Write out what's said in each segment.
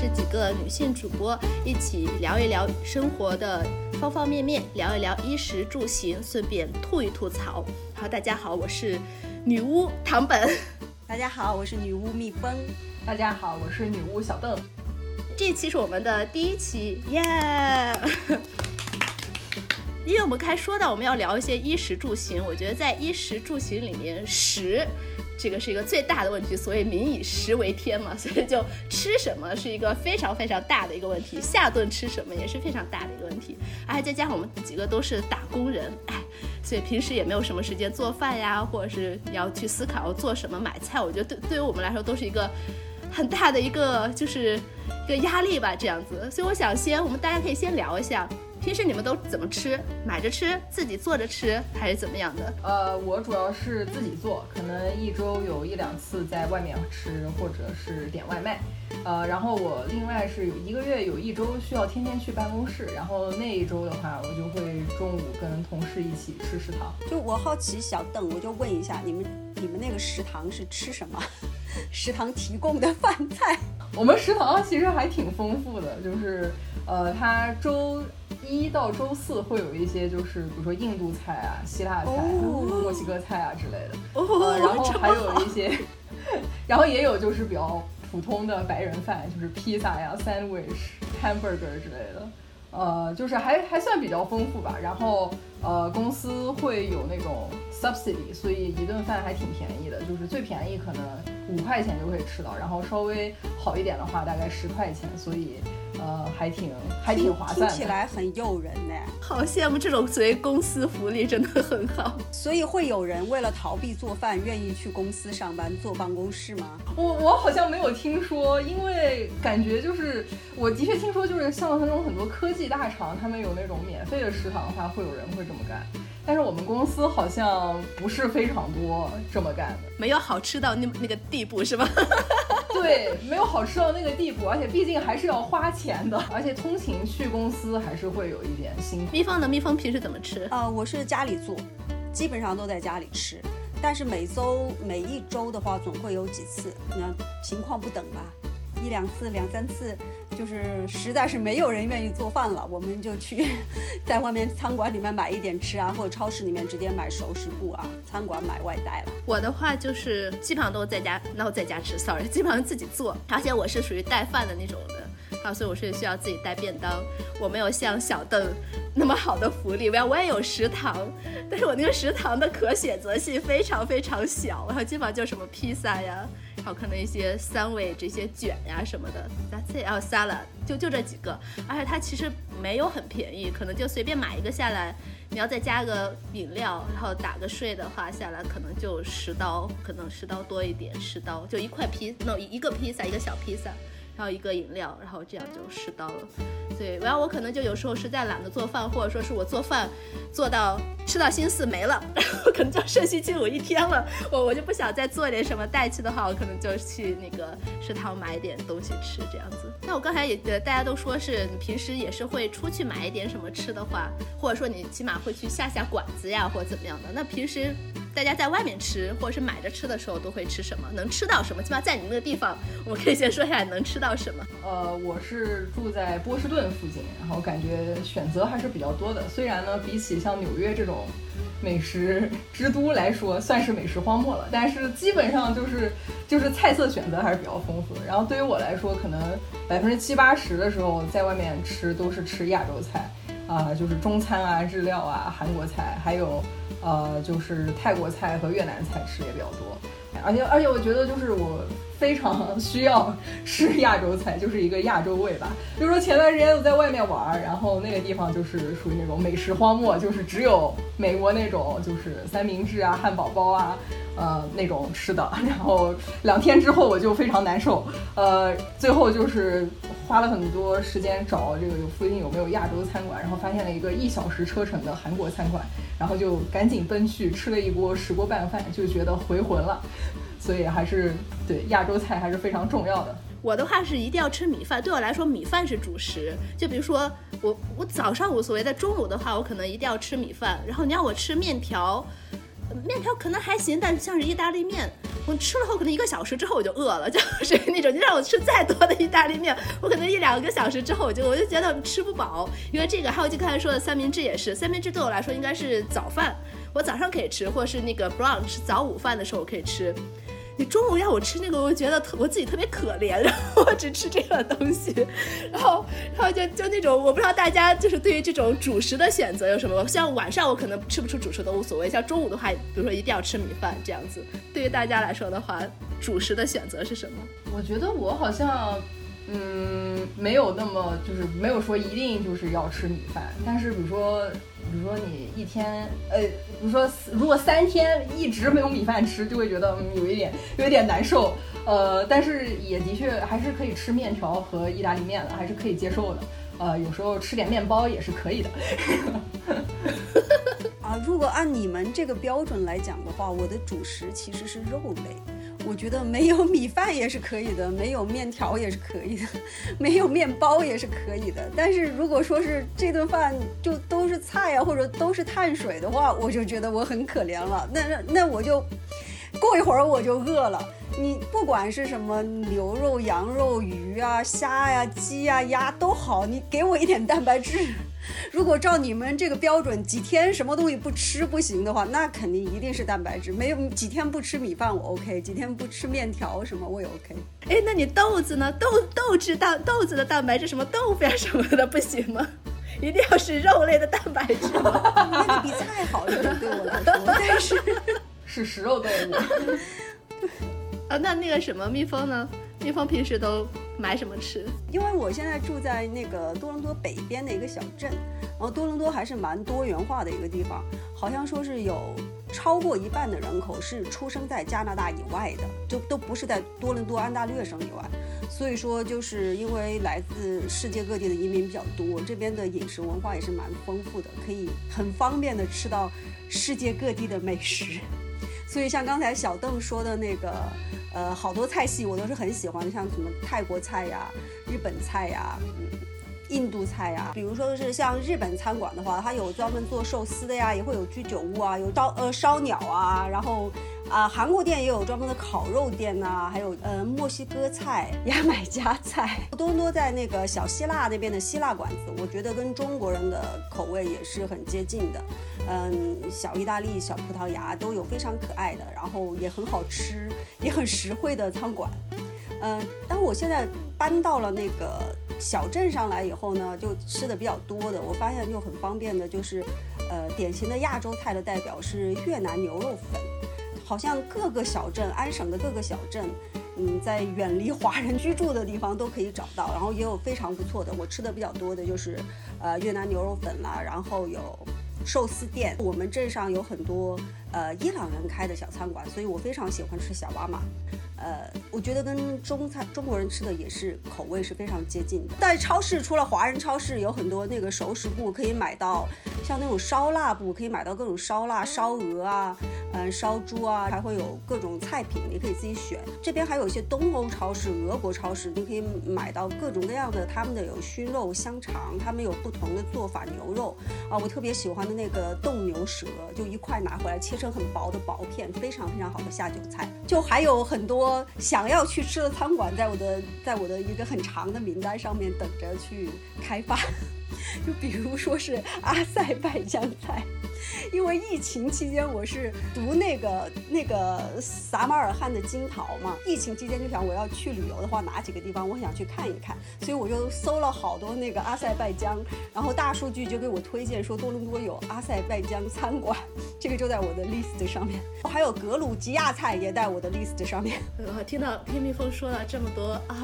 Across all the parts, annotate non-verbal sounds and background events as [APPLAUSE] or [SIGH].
是几个女性主播，一起聊一聊生活的方方面面，聊一聊衣食住行，顺便吐一吐槽。好，大家好，我是女巫唐本。[LAUGHS] 大家好，我是女巫蜜蜂。大家好，我是女巫小邓。这期是我们的第一期，耶！[LAUGHS] 因为我们开说到我们要聊一些衣食住行，我觉得在衣食住行里面，食这个是一个最大的问题。所以民以食为天嘛，[LAUGHS] 所以就吃什么是一个非常非常大的一个问题。下顿吃什么也是非常大的一个问题。而再加上我们几个都是打工人，哎，[SIGHS] 所以平时也没有什么时间做饭呀，或者是你要去思考做什么买菜。我觉得对对于我们来说都是一个很大的一个就是一个压力吧，这样子。所以我想先我们大家可以先聊一下。平时你们都怎么吃？买着吃，自己做着吃，还是怎么样的？呃，我主要是自己做，可能一周有一两次在外面吃，或者是点外卖。呃，然后我另外是有一个月有一周需要天天去办公室，然后那一周的话，我就会中午跟同事一起吃食堂。就我好奇小邓，我就问一下，你们你们那个食堂是吃什么？[LAUGHS] 食堂提供的饭菜？我们食堂其实还挺丰富的，就是呃，它周。一到周四会有一些，就是比如说印度菜啊、希腊菜、墨西哥菜啊之类的，呃，然后还有一些，[LAUGHS] 然后也有就是比较普通的白人饭，就是披萨呀、sandwich、hamburger 之类的，呃，就是还还算比较丰富吧。然后呃，公司会有那种 subsidy，所以一顿饭还挺便宜的，就是最便宜可能五块钱就可以吃到，然后稍微好一点的话大概十块钱，所以。呃，还挺还挺划算，听起来很诱人呢。[LAUGHS] 好羡慕这种所谓公司福利，真的很好。所以会有人为了逃避做饭，愿意去公司上班坐办公室吗？我我好像没有听说，因为感觉就是我的确听说，就是像那种很多科技大厂，他们有那种免费的食堂的话，会有人会这么干。但是我们公司好像不是非常多这么干的，没有好吃到那那个地步，是吧？[LAUGHS] 对，没有好吃到那个地步，而且毕竟还是要花钱的，而且通勤去公司还是会有一点辛苦。蜜蜂的蜜蜂平时怎么吃？呃，我是家里做，基本上都在家里吃，但是每周每一周的话，总会有几次，那情况不等吧。一两次、两三次，就是实在是没有人愿意做饭了，我们就去 [LAUGHS] 在外面餐馆里面买一点吃啊，或者超市里面直接买熟食部啊，餐馆买外带了。我的话就是基本上都在家，那我在家吃，sorry，基本上自己做，而且我是属于带饭的那种的。啊，所以我是需要自己带便当。我没有像小邓那么好的福利，我我也有食堂，但是我那个食堂的可选择性非常非常小，然后基本上就什么披萨呀，好看的一些三味这些卷呀什么的，That's it，然后 salad，就就这几个。而且它其实没有很便宜，可能就随便买一个下来，你要再加个饮料，然后打个税的话下来可能就十刀，可能十刀多一点，十刀就一块披，那一个披萨一个小披萨。然后一个饮料，然后这样就十刀了。对，然后我可能就有时候实在懒得做饭，或者说是我做饭做到吃到心思没了，[LAUGHS] 然后可能就剩星期五一天了，我 [LAUGHS] 我就不想再做点什么代替的话，我可能就去那个食堂买点东西吃这样子。那我刚才也大家都说是你平时也是会出去买一点什么吃的话，或者说你起码会去下下馆子呀，或者怎么样的。那平时。大家在外面吃或者是买着吃的时候都会吃什么？能吃到什么？起码在你那个地方，我们可以先说一下能吃到什么。[LAUGHS] 呃，我是住在波士顿附近，然后感觉选择还是比较多的。虽然呢，比起像纽约这种美食之都来说，算是美食荒漠了，但是基本上就是就是菜色选择还是比较丰富的。然后对于我来说，可能百分之七八十的时候在外面吃都是吃亚洲菜。啊，就是中餐啊、日料啊、韩国菜，还有，呃，就是泰国菜和越南菜吃也比较多。而且，而且我觉得就是我非常需要吃亚洲菜，就是一个亚洲味吧。比如说前段时间我在外面玩，然后那个地方就是属于那种美食荒漠，就是只有美国那种就是三明治啊、汉堡包啊。呃，那种吃的，然后两天之后我就非常难受，呃，最后就是花了很多时间找这个附近有没有亚洲餐馆，然后发现了一个一小时车程的韩国餐馆，然后就赶紧奔去吃了一锅石锅拌饭，就觉得回魂了，所以还是对亚洲菜还是非常重要的。我的话是一定要吃米饭，对我来说米饭是主食。就比如说我我早上无所谓，在中午的话我可能一定要吃米饭，然后你让我吃面条。面条可能还行，但像是意大利面，我吃了后可能一个小时之后我就饿了，就 [LAUGHS] 是那种你让我吃再多的意大利面，我可能一两个小时之后我就我就觉得吃不饱。因为这个，还有就刚才说的三明治也是，三明治对我来说应该是早饭，我早上可以吃，或是那个 brunch 早午饭的时候我可以吃。你中午要我吃那个，我觉得特我自己特别可怜，然后我只吃这个东西，然后然后就就那种我不知道大家就是对于这种主食的选择有什么？像晚上我可能吃不出主食都无所谓，像中午的话，比如说一定要吃米饭这样子。对于大家来说的话，主食的选择是什么？我觉得我好像。嗯，没有那么就是没有说一定就是要吃米饭，但是比如说，比如说你一天，呃，比如说如果三天一直没有米饭吃，就会觉得有一点有一点难受，呃，但是也的确还是可以吃面条和意大利面的，还是可以接受的，呃，有时候吃点面包也是可以的。[LAUGHS] 啊，如果按你们这个标准来讲的话，我的主食其实是肉类。我觉得没有米饭也是可以的，没有面条也是可以的，[LAUGHS] 没有面包也是可以的。但是如果说是这顿饭就都是菜呀，或者都是碳水的话，我就觉得我很可怜了。那那那我就过一会儿我就饿了。你不管是什么牛肉、羊肉、鱼啊、虾呀、鸡呀、鸭都好，你给我一点蛋白质。如果照你们这个标准，几天什么东西不吃不行的话，那肯定一定是蛋白质。没有几天不吃米饭我 OK，几天不吃面条什么我也 OK。哎，那你豆子呢？豆豆制蛋豆子的蛋白质什么豆腐呀什么的不行吗？一定要是肉类的蛋白质吗？[LAUGHS] 那个比菜好一点对我来说，但是是食肉动物。[LAUGHS] 啊，那那个什么蜜蜂呢？蜜蜂平时都买什么吃？因为我现在住在那个多伦多北边的一个小镇，然后多伦多还是蛮多元化的一个地方，好像说是有超过一半的人口是出生在加拿大以外的，就都不是在多伦多安大略省以外。所以说，就是因为来自世界各地的移民比较多，这边的饮食文化也是蛮丰富的，可以很方便的吃到世界各地的美食。所以像刚才小邓说的那个。呃，好多菜系我都是很喜欢的，像什么泰国菜呀、日本菜呀、嗯印度菜呀。比如说是像日本餐馆的话，它有专门做寿司的呀，也会有居酒屋啊，有烧呃烧鸟啊，然后啊韩国店也有专门的烤肉店呐，还有呃墨西哥菜、牙买加菜。多多在那个小希腊那边的希腊馆子，我觉得跟中国人的口味也是很接近的。嗯，小意大利、小葡萄牙都有非常可爱的，然后也很好吃、也很实惠的餐馆。嗯，当我现在搬到了那个小镇上来以后呢，就吃的比较多的，我发现就很方便的，就是呃，典型的亚洲菜的代表是越南牛肉粉，好像各个小镇、安省的各个小镇，嗯，在远离华人居住的地方都可以找到，然后也有非常不错的。我吃的比较多的就是呃越南牛肉粉啦，然后有。寿司店，我们镇上有很多呃伊朗人开的小餐馆，所以我非常喜欢吃小瓦玛。呃，我觉得跟中餐中国人吃的也是口味是非常接近的。在超市，除了华人超市，有很多那个熟食部可以买到，像那种烧腊部可以买到各种烧腊、烧鹅啊，嗯，烧猪啊，还会有各种菜品，你可以自己选。这边还有一些东欧超市、俄国超市，你可以买到各种各样的他们的有熏肉、香肠，他们有不同的做法牛肉啊。我特别喜欢的那个冻牛舌，就一块拿回来切成很薄的薄片，非常非常好的下酒菜。就还有很多。想要去吃的餐馆，在我的在我的一个很长的名单上面等着去开发，[LAUGHS] 就比如说是阿塞拜疆菜。因为疫情期间我是读那个那个撒马尔罕的金桃嘛，疫情期间就想我要去旅游的话，哪几个地方我想去看一看，所以我就搜了好多那个阿塞拜疆，然后大数据就给我推荐说多伦多有阿塞拜疆餐馆，这个就在我的 list 上面，还有格鲁吉亚菜也在我的 list 上面。我听到天蜜蜂说了这么多啊，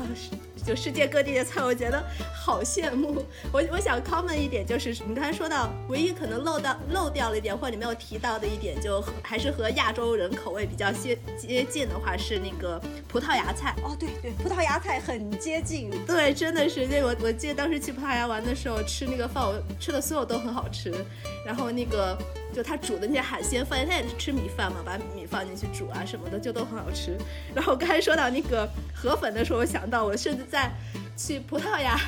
就世界各地的菜，我觉得好羡慕。我我想 common 一点就是，你刚才说到唯一可能漏到漏掉了一点，或者你没有提到的一点，就还是和亚洲人口味比较接接近的话，是那个葡萄牙菜。哦，对对，葡萄牙菜很接近。对，真的是。那我我记得当时去葡萄牙玩的时候，吃那个饭，我吃的所有都很好吃。然后那个就他煮的那些海鲜饭，他也是吃米饭嘛，把米放进去煮啊什么的，就都很好吃。然后刚才说到那个河粉的时候，我想到我甚至在去葡萄牙。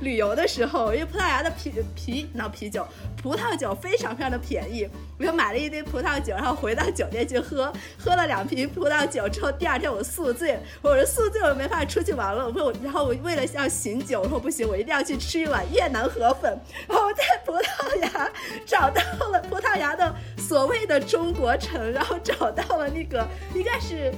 旅游的时候，因为葡萄牙的啤啤那啤酒、葡萄酒非常非常的便宜，我就买了一堆葡萄酒，然后回到酒店去喝，喝了两瓶葡萄酒之后，第二天我宿醉，我说宿醉我没法出去玩了，我然后我为了要醒酒，我说不行，我一定要去吃一碗越南河粉，然后我在葡萄牙 [LAUGHS] 找到了葡萄牙的所谓的中国城，然后找到了那个应该是。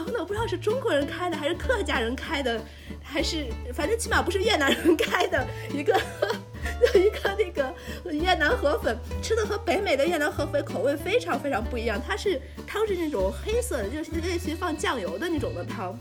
然后呢，我不知道是中国人开的还是客家人开的，还是反正起码不是越南人开的一个 [LAUGHS] 一个那个越南河粉，吃的和北美的越南河粉口味非常非常不一样。它是汤是那种黑色的，就是类似于放酱油的那种的汤。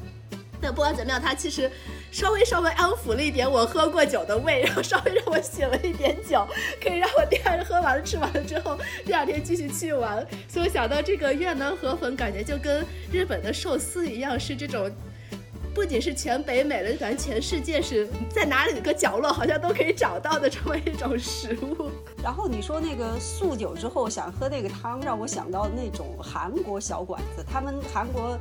那不管怎么样，它其实稍微稍微安抚了一点我喝过酒的胃，然后稍微让我醒了一点酒，可以让我第二天喝完了吃完了之后，第二天继续去玩。所以我想到这个越南河粉，感觉就跟日本的寿司一样，是这种不仅是全北美的，感觉全世界是在哪里个角落好像都可以找到的这么一种食物。然后你说那个素酒之后想喝那个汤，让我想到那种韩国小馆子，他们韩国。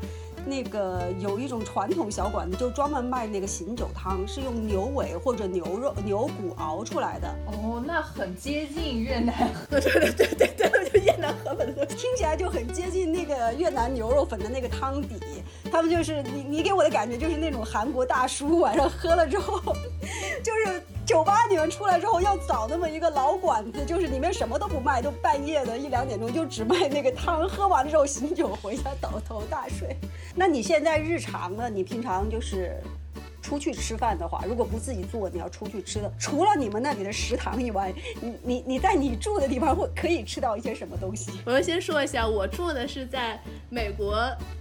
那个有一种传统小馆子，就专门卖那个醒酒汤，是用牛尾或者牛肉、牛骨熬出来的。哦，那很接近越南，[LAUGHS] 对对对对对，就越南河粉，听起来就很接近那个越南牛肉粉的那个汤底。他们就是你，你给我的感觉就是那种韩国大叔，晚上喝了之后，[LAUGHS] 就是酒吧你们出来之后要找那么一个老馆子，就是里面什么都不卖，都半夜的一两点钟就只卖那个汤，喝完了之后醒酒回家倒头大睡。[LAUGHS] 那你现在日常呢？你平常就是出去吃饭的话，如果不自己做，你要出去吃的，除了你们那里的食堂以外，[LAUGHS] 你你你在你住的地方会可以吃到一些什么东西？我要先说一下，我住的是在美国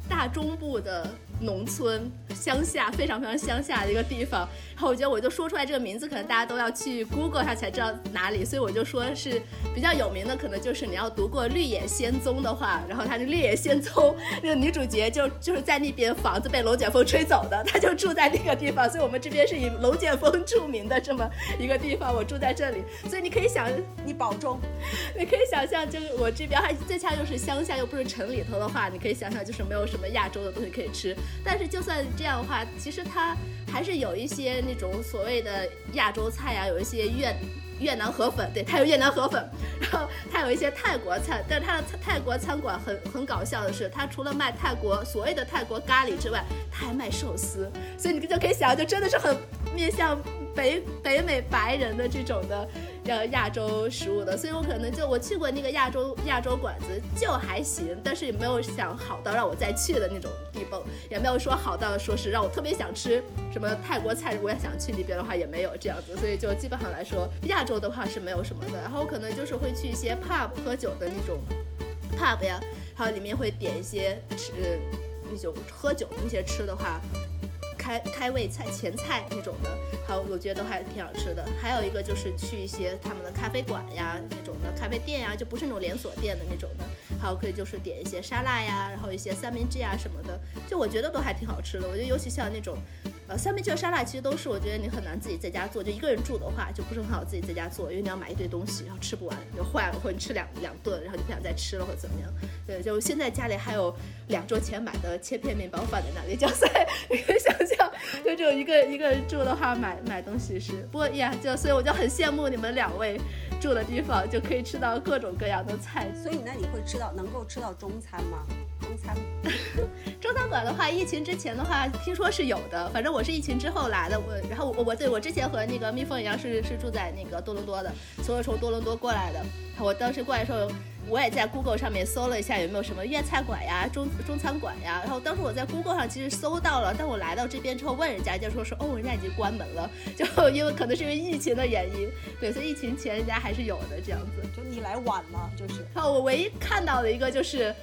大中部的。农村乡下非常非常乡下的一个地方，然后我觉得我就说出来这个名字，可能大家都要去 Google 下才知道哪里，所以我就说是比较有名的，可能就是你要读过《绿野仙踪》的话，然后他的《绿野仙踪》[LAUGHS] 那个女主角就就是在那边房子被龙卷风吹走的，她就住在那个地方，所以我们这边是以龙卷风著名的这么一个地方，我住在这里，所以你可以想，你保重，你可以想象，就是我这边还最恰又是乡下又不是城里头的话，你可以想象就是没有什么亚洲的东西可以吃。但是就算这样的话，其实它还是有一些那种所谓的亚洲菜呀，有一些越越南河粉，对，它有越南河粉，然后它有一些泰国菜，但是它的泰国餐馆很很搞笑的是，它除了卖泰国所谓的泰国咖喱之外，它还卖寿司，所以你就可以想，就真的是很面向北北美白人的这种的。呃，亚洲食物的，所以我可能就我去过那个亚洲亚洲馆子，就还行，但是也没有想好到让我再去的那种地步，也没有说好到说是让我特别想吃什么泰国菜，我也想去那边的话也没有这样子，所以就基本上来说，亚洲的话是没有什么的。然后可能就是会去一些 pub 喝酒的那种 pub 呀，还有里面会点一些吃那种喝酒那些吃的话。开开胃菜前菜那种的，好，我觉得都还挺好吃的。还有一个就是去一些他们的咖啡馆呀，那种的咖啡店呀，就不是那种连锁店的那种的。还有可以就是点一些沙拉呀，然后一些三明治啊什么的，就我觉得都还挺好吃的。我觉得尤其像那种。呃，三明治、沙拉其实都是，我觉得你很难自己在家做。就一个人住的话，就不是很好自己在家做，因为你要买一堆东西，然后吃不完就坏了，或者你吃两两顿，然后就不想再吃了，或者怎么样。对，就现在家里还有两周前买的切片面包放在那里，就在 [LAUGHS] 你可以想象，就只有一个一个人住的话，买买东西是。不过呀，就所以我就很羡慕你们两位住的地方，就可以吃到各种各样的菜。所以那你会吃到能够吃到中餐吗？中餐，[LAUGHS] 中餐馆的话，疫情之前的话，听说是有的。反正我我是疫情之后来的，我然后我我对我之前和那个蜜蜂一样，是是住在那个多伦多的，所以从多伦多过来的。我当时过来的时候。我也在 Google 上面搜了一下有没有什么粤菜馆呀、中中餐馆呀。然后当时我在 Google 上其实搜到了，但我来到这边之后问人家，就说说哦，人家已经关门了，就因为可能是因为疫情的原因。对，所以疫情前人家还是有的这样子。就你来晚了，就是。哦，我唯一看到的一个就是，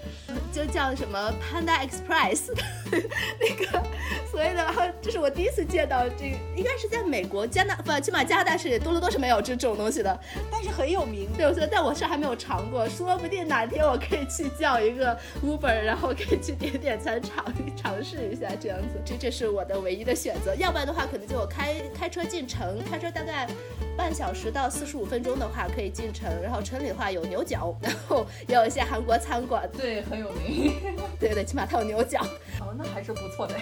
就叫什么 Panda Express [LAUGHS] 那个所以呢，然后这是我第一次见到这个，应该是在美国加拿不，起码加拿大是多伦多是没有这这种东西的，但是很有名。对，所以但我是还没有尝过，说。说不定哪天我可以去叫一个 Uber，然后可以去点点餐尝尝试一下这样子。这这是我的唯一的选择，要不然的话可能就我开开车进城，开车大概半小时到四十五分钟的话可以进城，然后城里的话有牛角，然后也有一些韩国餐馆，[LAUGHS] 对，很有名。对对，起码它有牛角。哦，那还是不错的。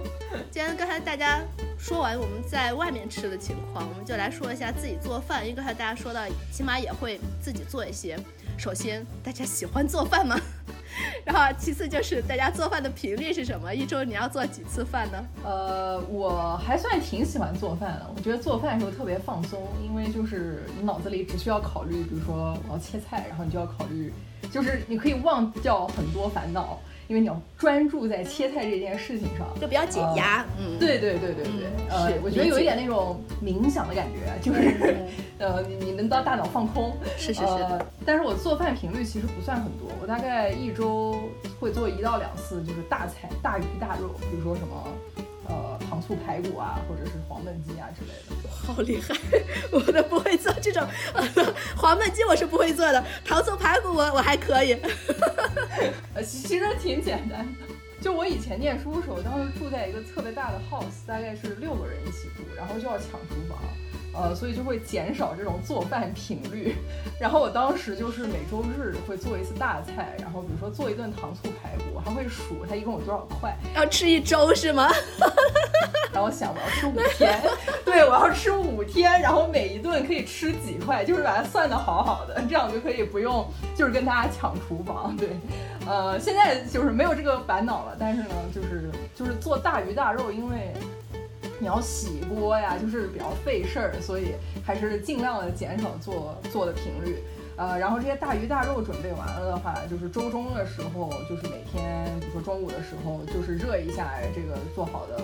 [LAUGHS] 既然刚才大家说完我们在外面吃的情况，我们就来说一下自己做饭。因为刚才大家说到，起码也会自己做一些。首先，大家喜欢做饭吗？[LAUGHS] 然后，其次就是大家做饭的频率是什么？一周你要做几次饭呢？呃，我还算挺喜欢做饭的。我觉得做饭的时候特别放松，因为就是你脑子里只需要考虑，比如说我要切菜，然后你就要考虑，就是你可以忘掉很多烦恼。因为你要专注在切菜这件事情上，就比较解压。嗯，对对对对对，呃，我觉得有一点那种冥想的感觉，就是 [LAUGHS] 呃，你你能到大脑放空。是是是。但是我做饭频率其实不算很多，我大概一周会做一到两次，就是大菜、大鱼大肉，比如说什么。呃，糖醋排骨啊，或者是黄焖鸡啊之类的，好厉害！我都不会做这种黄焖鸡，我是不会做的。糖醋排骨我我还可以，[LAUGHS] 呃，其实挺简单的。就我以前念书的时候，当时住在一个特别大的 house，大概是六个人一起住，然后就要抢厨房。呃，所以就会减少这种做饭频率。然后我当时就是每周日会做一次大菜，然后比如说做一顿糖醋排骨，还会数它一共有多少块，要吃一周是吗？[LAUGHS] 然后想我要吃五天，[LAUGHS] 对我要吃五天，然后每一顿可以吃几块，就是把它算的好好的，这样就可以不用就是跟大家抢厨房。对，呃，现在就是没有这个烦恼了，但是呢，就是就是做大鱼大肉，因为。你要洗锅呀，就是比较费事儿，所以还是尽量的减少做做的频率。呃，然后这些大鱼大肉准备完了的话，就是周中的时候，就是每天，比如说中午的时候，就是热一下这个做好的。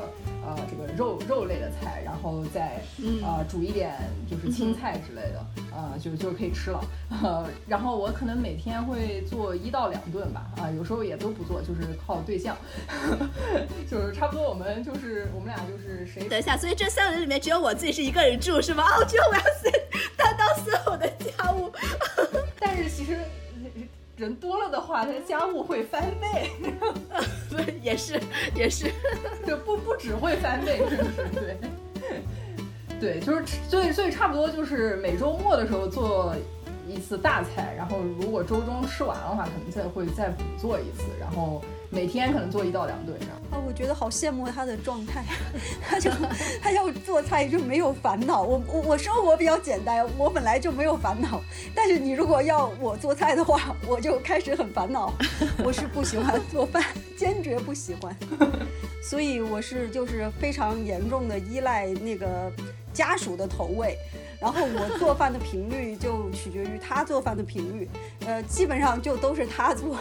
呃，这个肉肉类的菜，然后再呃煮一点就是青菜之类的，呃，就就可以吃了。呃，[LAUGHS] 然后我可能每天会做一到两顿吧，啊，有时候也都不做，就是靠对象，[LAUGHS] 就是差不多我们就是我们俩就是谁。等一下，所以这三个人里面只有我自己是一个人住是吗？哦，只有我要担当所有的家务。但是其实。人多了的话，他的家务会翻倍。对，也是，也是，[LAUGHS] 就不不只会翻倍，是不是？对，对，就是所以所以差不多就是每周末的时候做一次大菜，然后如果周中吃完的话，可能再会再补做一次，然后。每天可能做一到两顿这样啊，我觉得好羡慕他的状态，[LAUGHS] 他就他要做菜就没有烦恼。我我我生活比较简单，我本来就没有烦恼。但是你如果要我做菜的话，我就开始很烦恼。我是不喜欢做饭，坚决不喜欢。所以我是就是非常严重的依赖那个家属的投喂，然后我做饭的频率就取决于他做饭的频率，呃，基本上就都是他做。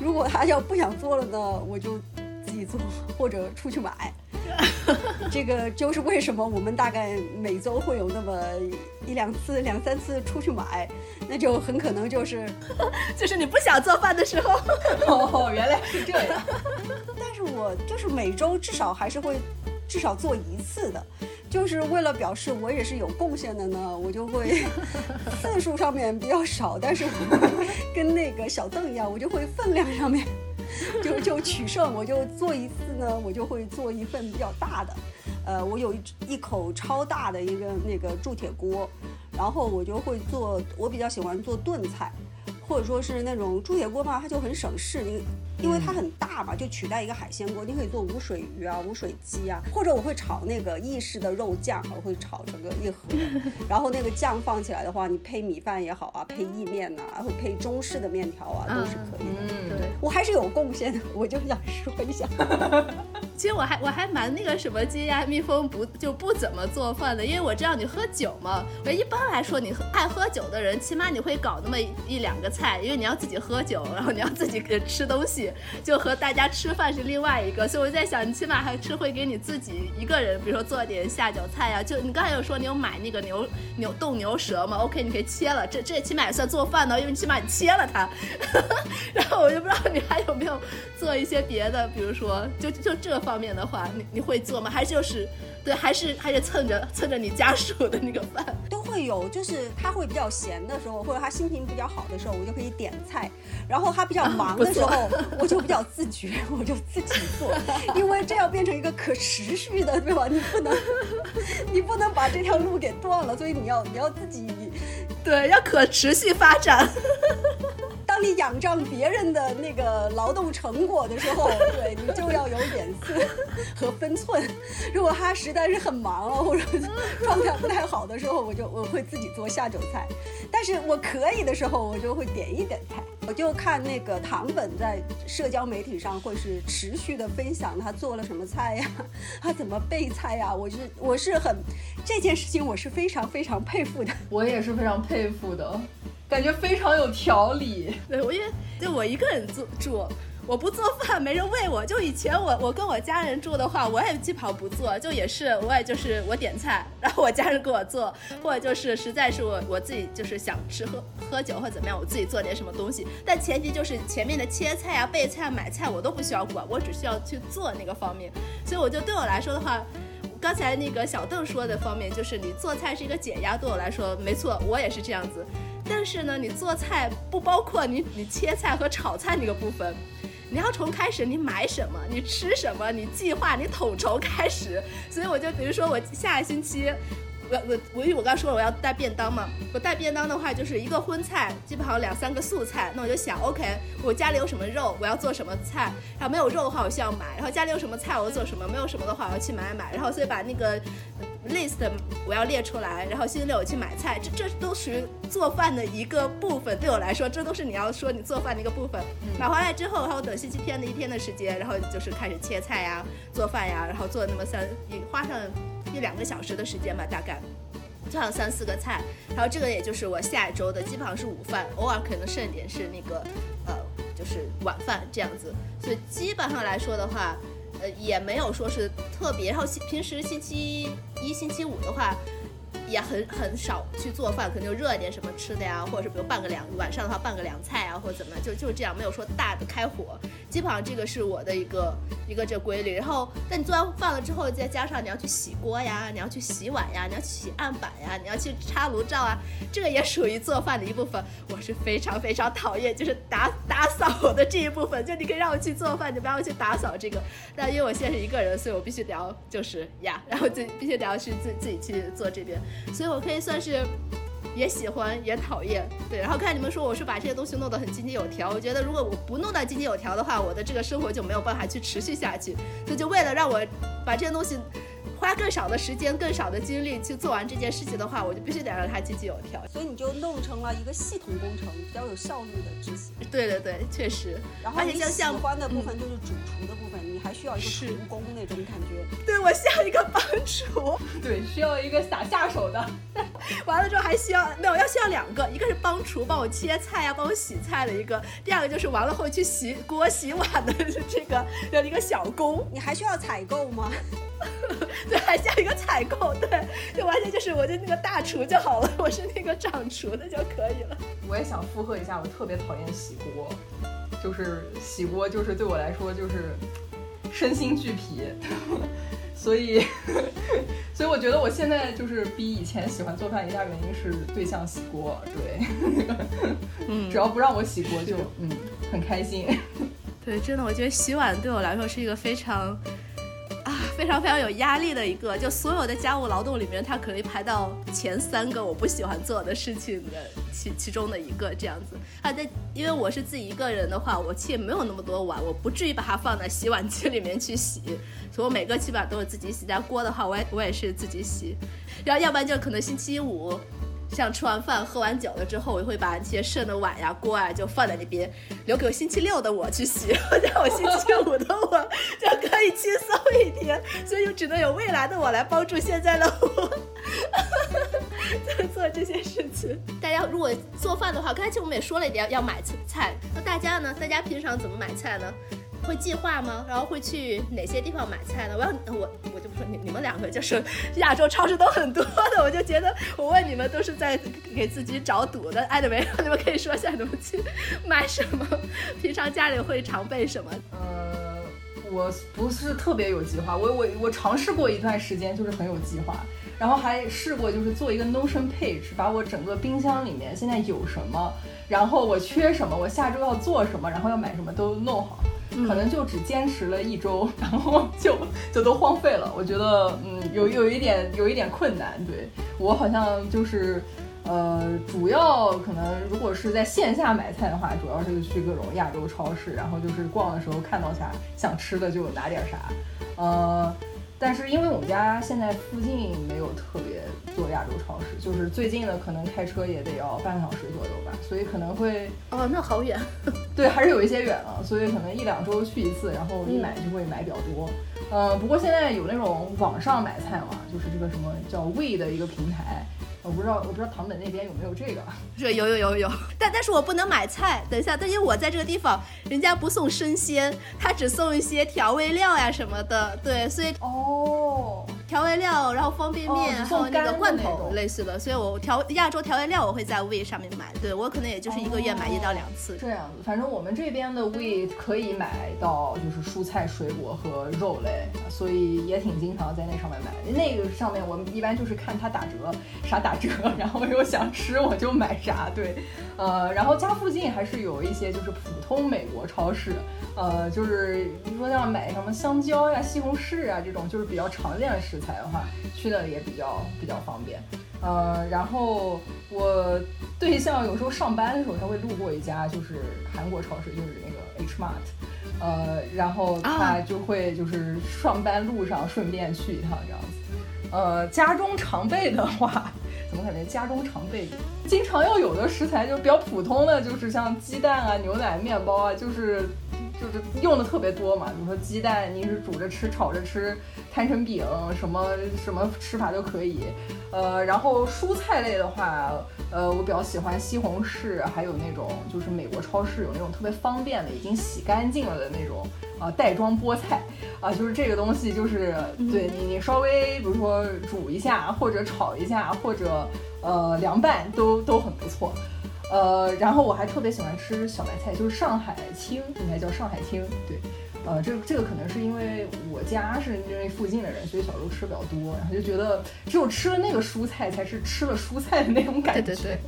如果他要不想做了呢，我就自己做或者出去买。[LAUGHS] 这个就是为什么我们大概每周会有那么一两次、两三次出去买，那就很可能就是，[LAUGHS] 就是你不想做饭的时候。[LAUGHS] 哦，原来是这样。但是我就是每周至少还是会至少做一次的。就是为了表示我也是有贡献的呢，我就会 [LAUGHS] 次数上面比较少，但是跟那个小邓一样，我就会分量上面就就取胜，我就做一次呢，我就会做一份比较大的，呃，我有一一口超大的一个那个铸铁锅，然后我就会做，我比较喜欢做炖菜。或者说是那种铸铁锅嘛，它就很省事，你因为它很大嘛，就取代一个海鲜锅，你可以做无水鱼啊、无水鸡啊，或者我会炒那个意式的肉酱，我会炒成个一盒，[LAUGHS] 然后那个酱放起来的话，你配米饭也好啊，配意面呐，或配中式的面条啊，都是可以的。嗯，对我还是有贡献的，我就想说一下。[LAUGHS] 其实我还我还蛮那个什么金鸭蜜蜂不就不怎么做饭的，因为我知道你喝酒嘛。我一般来说，你爱喝酒的人，起码你会搞那么一两个菜，因为你要自己喝酒，然后你要自己给吃东西，就和大家吃饭是另外一个。所以我在想，你起码还吃会给你自己一个人，比如说做点下酒菜呀。就你刚才有说你有买那个牛牛冻牛舌嘛？OK，你可以切了，这这起码也算做饭的，因为起码你切了它。[LAUGHS] 然后我就不知道你还有没有做一些别的，比如说就就这方。方面的话，你你会做吗？还是就是对，还是还是蹭着蹭着你家属的那个饭？都会有，就是他会比较闲的时候，或者他心情比较好的时候，我就可以点菜。然后他比较忙的时候，我就比较自觉，[LAUGHS] 我就自己做，因为这要变成一个可持续的，对吧？你不能，[LAUGHS] 你不能把这条路给断了，所以你要你要自己，对，要可持续发展。当你仰仗别人的那个劳动成果的时候，[LAUGHS] 对你就要有眼色和分寸。如果他实在是很忙了，或者状态不太好的时候，我就我会自己做下酒菜。但是我可以的时候，我就会点一点菜。我就看那个唐本在社交媒体上会是持续的分享他做了什么菜呀，[LAUGHS] 他怎么备菜呀。我是我是很这件事情我是非常非常佩服的。我也是非常佩服的。感觉非常有条理。对，我因为就我一个人住住，我不做饭，没人喂我。就以前我我跟我家人住的话，我也基本上不做，就也是我也就是我点菜，然后我家人给我做，[LAUGHS] 或者就是实在是我我自己就是想吃喝喝酒或怎么样，我自己做点什么东西。但前提就是前面的切菜啊、备菜、买菜我都不需要管，我只需要去做那个方面。所以我就对我来说的话。刚才那个小邓说的方面，就是你做菜是一个解压，对我来说没错，我也是这样子。但是呢，你做菜不包括你你切菜和炒菜那个部分，你要从开始你买什么，你吃什么，你计划你统筹开始。所以我就比如说我下个星期。我我我因为我刚说了我要带便当嘛，我带便当的话就是一个荤菜，基本上两三个素菜。那我就想，OK，我家里有什么肉，我要做什么菜。然后没有肉的话，我需要买。然后家里有什么菜，我要做什么。没有什么的话，我要去买买。然后所以把那个 list 我要列出来。然后星期六我去买菜，这这都属于做饭的一个部分。对我来说，这都是你要说你做饭的一个部分。买回来之后，然后等星期天的一天的时间，然后就是开始切菜呀、做饭呀，然后做那么三，你花上。一两个小时的时间吧，大概做上三四个菜，然后这个也就是我下一周的，基本上是午饭，偶尔可能剩点是那个，呃，就是晚饭这样子。所以基本上来说的话，呃，也没有说是特别。然后平时星期一、星期五的话。也很很少去做饭，可能就热一点什么吃的呀，或者是比如拌个凉，晚上的话拌个凉菜啊，或者怎么样，就就这样，没有说大的开火。基本上这个是我的一个一个这规律。然后，但你做完饭了之后，再加上你要去洗锅呀，你要去洗碗呀，你要去洗案板呀，你要去擦炉灶啊，这个也属于做饭的一部分。我是非常非常讨厌，就是打打扫的这一部分。就你可以让我去做饭，你不要去打扫这个。但因为我现在是一个人，所以我必须得要就是呀，然后就必须得要去自自己去做这边。所以我可以算是也喜欢也讨厌，对。然后看你们说我是把这些东西弄得很井井有条，我觉得如果我不弄到井井有条的话，我的这个生活就没有办法去持续下去。所以就为了让我把这些东西。花更少的时间、更少的精力去做完这件事情的话，我就必须得让它井井有条。所以你就弄成了一个系统工程，比较有效率的执行。对对对，确实。然后你喜欢的部分就是主厨的部分，你还需要一个厨工那种感觉。对我需要一个帮厨，对，需要一个撒下手的。完了之后还需要没有要需要两个，一个是帮厨帮我切菜呀、帮我洗菜的一个，第二个就是完了后去洗锅洗碗的这个有一个小工。你还需要采购吗？[LAUGHS] 对，还像一个采购，对，就完全就是我就那个大厨就好了，我是那个掌厨的就可以了。我也想附和一下，我特别讨厌洗锅，就是洗锅就是对我来说就是身心俱疲，[LAUGHS] 所以 [LAUGHS] 所以我觉得我现在就是比以前喜欢做饭一大原因是对象洗锅，对，嗯，[LAUGHS] 只要不让我洗锅就嗯很开心。对，真的，我觉得洗碗对我来说是一个非常。啊非常非常有压力的一个，就所有的家务劳动里面，它可能排到前三个我不喜欢做的事情的其其中的一个这样子啊。在因为我是自己一个人的话，我其实没有那么多碗，我不至于把它放在洗碗机里面去洗，所以我每个基本上都是自己洗。但锅的话，我也我也是自己洗，然后要不然就可能星期五。像吃完饭、喝完酒了之后，我会把那些剩的碗呀、锅啊就放在那边，留给星期六的我去洗，让我星期五的我就可以轻松一天。所以就只能有未来的我来帮助现在的我，在做这些事情。大家如果做饭的话，刚才其实我们也说了一点要买菜，那大家呢？大家平常怎么买菜呢？会计划吗？然后会去哪些地方买菜呢？我要我你你们两个就是亚洲超市都很多的，我就觉得我问你们都是在给自己找堵的。艾德维，你们可以说一下你们去买什么？平常家里会常备什么？呃，我不是特别有计划，我我我尝试过一段时间，就是很有计划，然后还试过就是做一个 Notion page，把我整个冰箱里面现在有什么，然后我缺什么，我下周要做什么，然后要买什么都弄好，可能就只坚持了一周，[LAUGHS] 然后就就都荒废了。我觉得嗯有有一点有一点困难，对我好像就是。呃，主要可能如果是在线下买菜的话，主要是去各种亚洲超市，然后就是逛的时候看到啥想吃的就拿点啥。呃，但是因为我们家现在附近没有特别做亚洲超市，就是最近的可能开车也得要半个小时左右吧，所以可能会哦，那好远。对，还是有一些远了，所以可能一两周去一次，然后一买就会买比较多。嗯，不过现在有那种网上买菜嘛，就是这个什么叫 We 的一个平台。我不知道，我不知道唐本那边有没有这个。这有有有有，但但是我不能买菜。等一下，但因为我在这个地方，人家不送生鲜，他只送一些调味料呀什么的。对，所以哦。调味料，然后方便面，还有那个罐头类似的，所以我调亚洲调味料我会在 We 上面买，对我可能也就是一个月买一到两次这样子。反正我们这边的 We 可以买到就是蔬菜、水果和肉类，所以也挺经常在那上面买。那个上面我们一般就是看它打折，啥打折，然后又想吃我就买啥。对，呃，然后家附近还是有一些就是普通美国超市。呃，就是你说要买什么香蕉呀、西红柿啊这种，就是比较常见的食材的话，去的也比较比较方便。呃，然后我对象有时候上班的时候，他会路过一家就是韩国超市，就是那个 H Mart，呃，然后他就会就是上班路上顺便去一趟这样子。呃，家中常备的话，怎么感觉家中常备经常要有的食材就比较普通的，就是像鸡蛋啊、牛奶、面包啊，就是。就是用的特别多嘛，比如说鸡蛋，你是煮着吃、炒着吃、摊成饼，什么什么吃法都可以。呃，然后蔬菜类的话，呃，我比较喜欢西红柿，还有那种就是美国超市有那种特别方便的，已经洗干净了的那种啊袋装菠菜啊，就是这个东西，就是对你你稍微比如说煮一下，或者炒一下，或者呃凉拌都都很不错。呃，然后我还特别喜欢吃小白菜，就是上海青，应该叫上海青。对，呃，这个这个可能是因为我家是因为附近的人，所以小时候吃的比较多，然后就觉得只有吃了那个蔬菜，才是吃了蔬菜的那种感觉。对对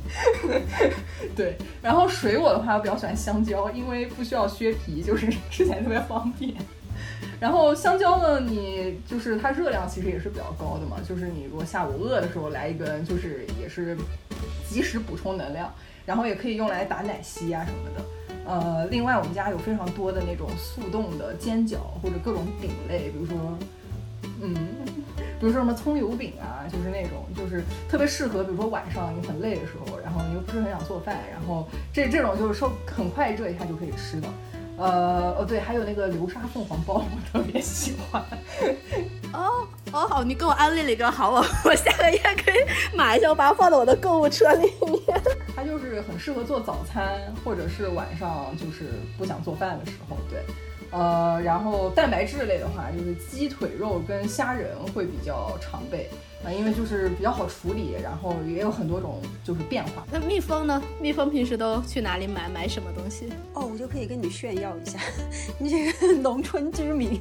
对，[LAUGHS] 对。然后水果的话，我比较喜欢香蕉，因为不需要削皮，就是吃起来特别方便。然后香蕉呢，你就是它热量其实也是比较高的嘛，就是你如果下午饿的时候来一根，就是也是及时补充能量。然后也可以用来打奶昔啊什么的，呃，另外我们家有非常多的那种速冻的煎饺或者各种饼类，比如说，嗯，比如说什么葱油饼啊，就是那种就是特别适合，比如说晚上你很累的时候，然后你又不是很想做饭，然后这这种就是说很快热一下就可以吃的。呃哦对，还有那个流沙凤凰包，我特别喜欢。哦哦好，你给我安利了一个好，我我下个月可以买一下，我把它放到我的购物车里面。它就是很适合做早餐，或者是晚上就是不想做饭的时候，对。呃，然后蛋白质类的话，就是鸡腿肉跟虾仁会比较常备啊，因为就是比较好处理，然后也有很多种就是变化。那蜜蜂呢？蜜蜂平时都去哪里买？买什么东西？哦，我就可以跟你炫耀一下，你这个农村居民，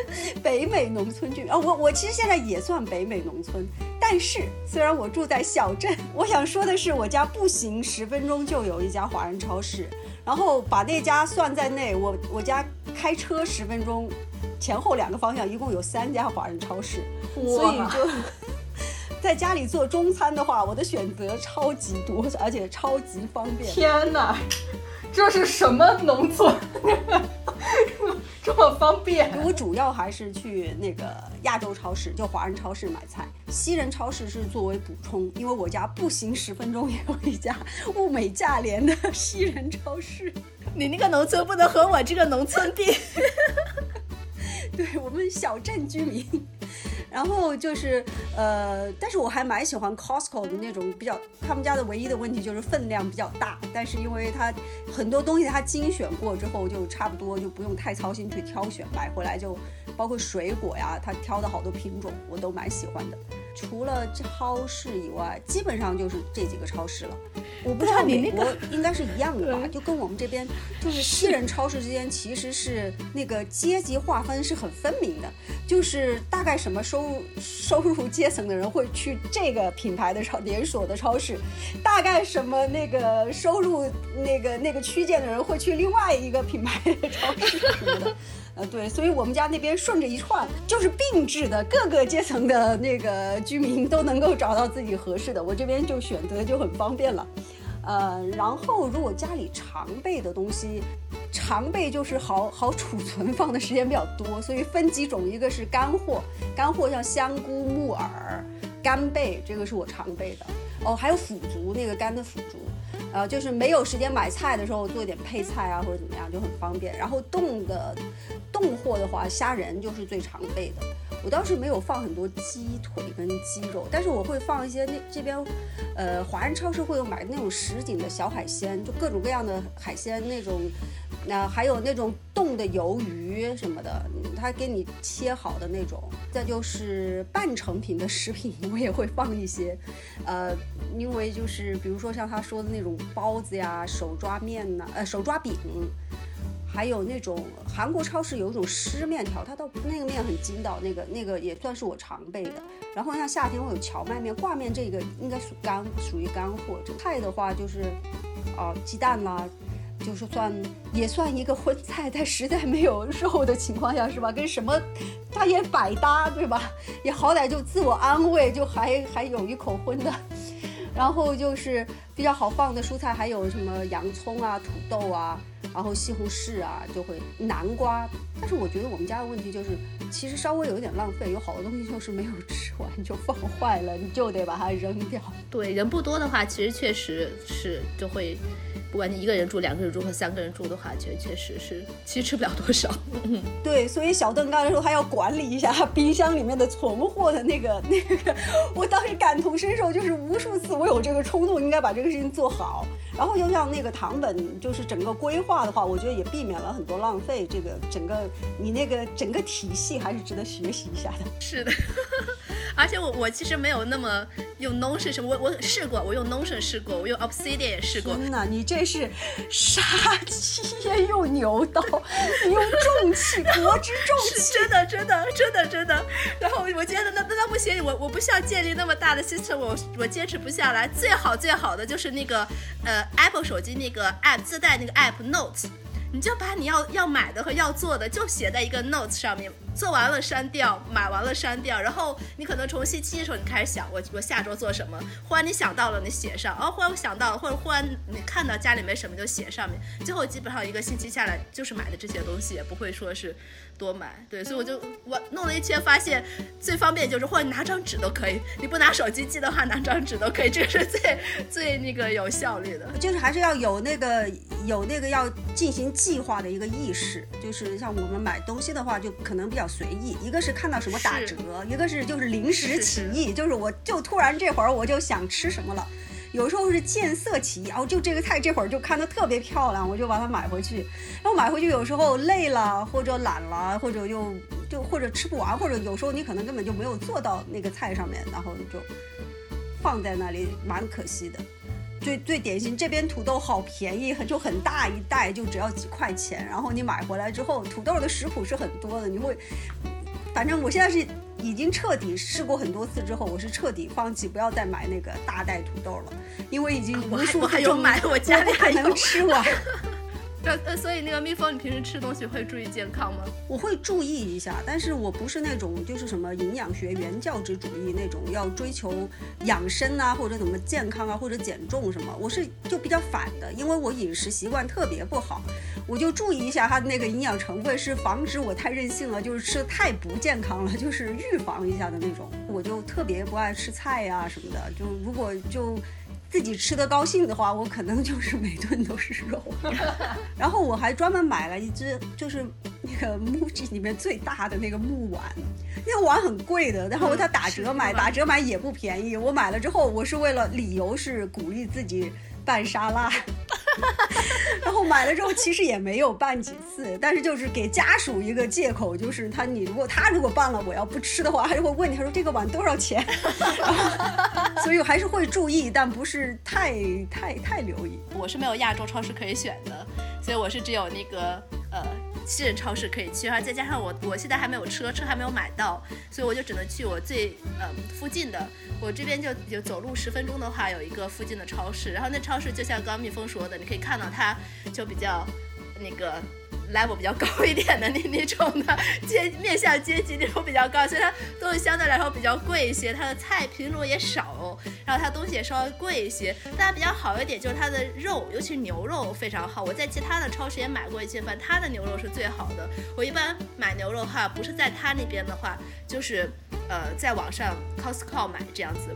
[LAUGHS] 北美农村居民啊，我我其实现在也算北美农村，但是虽然我住在小镇，[LAUGHS] 我想说的是，我家步行十分钟就有一家华人超市。然后把那家算在内，我我家开车十分钟，前后两个方向一共有三家华人超市，所以就 [LAUGHS] 在家里做中餐的话，我的选择超级多，而且超级方便。天哪，这是什么农村？这么方便？我主要还是去那个亚洲超市，就华人超市买菜。西人超市是作为补充，因为我家步行十分钟也有一家物美价廉的西人超市。你那个农村不能和我这个农村比。[LAUGHS] [LAUGHS] 对我们小镇居民。[LAUGHS] 然后就是，呃，但是我还蛮喜欢 Costco 的那种比较，他们家的唯一的问题就是分量比较大，但是因为它很多东西它精选过之后就差不多，就不用太操心去挑选，买回来就包括水果呀，他挑的好多品种我都蛮喜欢的。除了超市以外，基本上就是这几个超市了。我不知道你美国那个应该是一样的吧？就跟我们这边，[LAUGHS] 就是西人超市之间其实是那个阶级划分是很分明的，就是大概什么收收入阶层的人会去这个品牌的超连锁的超市，大概什么那个收入那个那个区间的人会去另外一个品牌的超市什么的。呃，对，所以我们家那边顺着一串就是并置的，各个阶层的那个居民都能够找到自己合适的，我这边就选择就很方便了。呃，然后如果家里常备的东西，常备就是好好储存，放的时间比较多，所以分几种，一个是干货，干货像香菇、木耳、干贝，这个是我常备的。哦，还有腐竹，那个干的腐竹。呃，就是没有时间买菜的时候，做点配菜啊，或者怎么样就很方便。然后冻的冻货的话，虾仁就是最常备的。我倒是没有放很多鸡腿跟鸡肉，但是我会放一些那这边，呃，华人超市会有买那种什锦的小海鲜，就各种各样的海鲜那种，那、还有那种冻的鱿鱼什么的，他给你切好的那种。再就是半成品的食品，我也会放一些，呃，因为就是比如说像他说的那种包子呀、手抓面呐、呃手抓饼，还有那种韩国超市有一种湿面条，它倒那个面很筋道，那个那个也算是我常备的。然后像夏天我有荞麦面、挂面，这个应该属干属于干货。这菜的话就是，哦、鸡蛋啦。就是算也算一个荤菜，在实在没有肉的情况下，是吧？跟什么它也百搭，对吧？也好歹就自我安慰，就还还有一口荤的。然后就是比较好放的蔬菜，还有什么洋葱啊、土豆啊，然后西红柿啊，就会南瓜。但是我觉得我们家的问题就是，其实稍微有一点浪费，有好多东西就是没有吃完就放坏了，你就得把它扔掉。[LAUGHS] 对，人不多的话，其实确实是就会，不管你一个人住、两个人住和三个人住的话，确确实是其实吃不了多少。[LAUGHS] 对，所以小邓刚才说他要管理一下冰箱里面的存货的那个那个，我当时感同身受，就是无数次我有这个冲动，应该把这个事情做好。然后又像那个堂本，就是整个规划的话，我觉得也避免了很多浪费。这个整个你那个整个体系还是值得学习一下的。是的，[LAUGHS] 而且我我其实没有那么用 Notion 什么，我我试过，我用 Notion 试过，我用 Obsidian 也试过。天呐，你这是杀鸡用牛刀，你用重器，国之重 [LAUGHS] 是器。真的，真的，真的，真的。然后我觉得那那那不行，我我不需要建立那么大的 system，我我坚持不下来。最好最好的就是是那个呃 Apple 手机那个 app 自带那个 app Notes，你就把你要要买的和要做的就写在一个 Notes 上面，做完了删掉，买完了删掉，然后你可能从星期一的时候你开始想我我下周做什么，忽然你想到了你写上，哦，忽然我想到了，或者忽然你看到家里没什么就写上面，最后基本上一个星期下来就是买的这些东西，也不会说是多买，对，所以我就我弄了一圈，发现最方便就是或者你拿张纸都可以，你不拿手机记的话，拿张纸都可以，这个是最 [LAUGHS] 最那个有效率的。就是还是要有那个有那个要进行计划的一个意识，就是像我们买东西的话，就可能比较随意。一个是看到什么打折，一个是就是临时是是起意，就是我就突然这会儿我就想吃什么了。有时候是见色起意，哦，就这个菜这会儿就看它特别漂亮，我就把它买回去。然后买回去有时候累了，或者懒了，或者又就或者吃不完，或者有时候你可能根本就没有做到那个菜上面，然后就放在那里，蛮可惜的。最最典型，这边土豆好便宜，很就很大一袋，就只要几块钱。然后你买回来之后，土豆的食谱是很多的，你会，反正我现在是已经彻底试过很多次之后，我是彻底放弃，不要再买那个大袋土豆了，因为已经无数次买，我家里还能。吃完。[LAUGHS] 呃呃，所以那个蜜蜂，你平时吃东西会注意健康吗？我会注意一下，但是我不是那种就是什么营养学原教旨主义那种要追求养生啊，或者怎么健康啊，或者减重什么，我是就比较反的，因为我饮食习惯特别不好，我就注意一下它的那个营养成分，是防止我太任性了，就是吃的太不健康了，就是预防一下的那种。我就特别不爱吃菜呀、什么的，就如果就。自己吃的高兴的话，我可能就是每顿都是肉。[LAUGHS] 然后我还专门买了一只，就是那个 MUJI 里面最大的那个木碗，那个碗很贵的，然后它打折买，打折买也不便宜。我买了之后，我是为了理由是鼓励自己拌沙拉，[LAUGHS] 然后买了之后其实也没有办几次，但是就是给家属一个借口，就是他你如果他如果办了我要不吃的话，他就会问你，他说这个碗多少钱？[LAUGHS] 所以我还是会注意，但不是太太太留意。我是没有亚洲超市可以选的，所以我是只有那个呃西人超市可以去，然后再加上我我现在还没有车，车还没有买到，所以我就只能去我最呃附近的。我这边就就走路十分钟的话，有一个附近的超市，然后那超市就像刚蜜蜂说的，你可以看到它就比较那个。level 比较高一点的那 [LAUGHS] 那种的阶面向阶级那种比较高，所以它东西相对来说比较贵一些，它的菜品种也少，然后它东西也稍微贵一些。但比较好一点就是它的肉，尤其牛肉非常好。我在其他的超市也买过一些，反正它的牛肉是最好的。我一般买牛肉的话，不是在它那边的话，就是呃在网上 Costco 买这样子。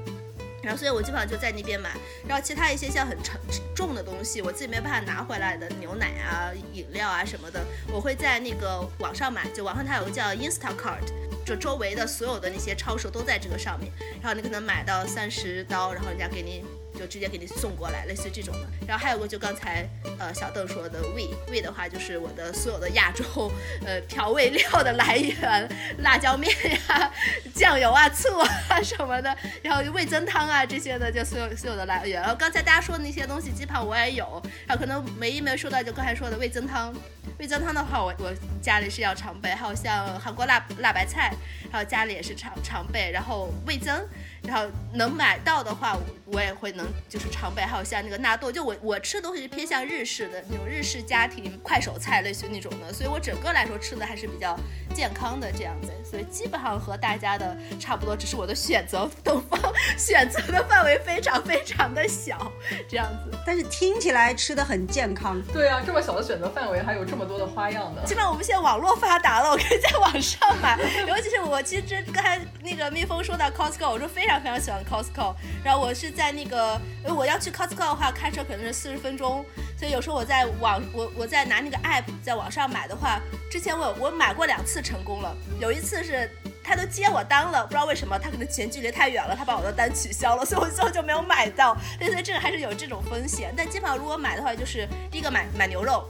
然后，所以我基本上就在那边买。然后，其他一些像很沉重的东西，我自己没办法拿回来的牛奶啊、饮料啊什么的，我会在那个网上买。就网上它有个叫 Instacart，就周围的所有的那些超市都在这个上面。然后你可能买到三十刀，然后人家给你。就直接给你送过来，类似于这种的。然后还有个，就刚才呃小邓说的味味的话，就是我的所有的亚洲 [LAUGHS] 呃调味料的来源，辣椒面呀、酱油啊、醋啊什么的，[LAUGHS] 然后味增汤啊这些的，就所有所有的来源。然后刚才大家说的那些东西，基本上我也有。然后可能唯一没有说到，就刚才说的味增汤。味增汤的话，我我家里是要常备。还有像韩国辣辣白菜，还有家里也是常常备。然后味增。然后能买到的话，我也会能就是常备。还有像那个纳豆，就我我吃的东西是偏向日式的那种日式家庭快手菜类似于那种的，所以我整个来说吃的还是比较健康的这样子。所以基本上和大家的差不多，只是我的选择的方 [LAUGHS] 选择的范围非常非常的小这样子。但是听起来吃的很健康。对啊，这么小的选择范围还有这么多的花样的。基本上我们现在网络发达了，我可以在网上买。尤其是我其实刚才那个蜜蜂说到 Costco，我说非常。非常喜欢 Costco，然后我是在那个，因为我要去 Costco 的话，开车可能是四十分钟，所以有时候我在网，我我在拿那个 app 在网上买的话，之前我我买过两次成功了，有一次是他都接我单了，不知道为什么他可能前距离太远了，他把我的单取消了，所以我最后就没有买到，所以这个还是有这种风险，但基本上如果买的话，就是第一个买买牛肉。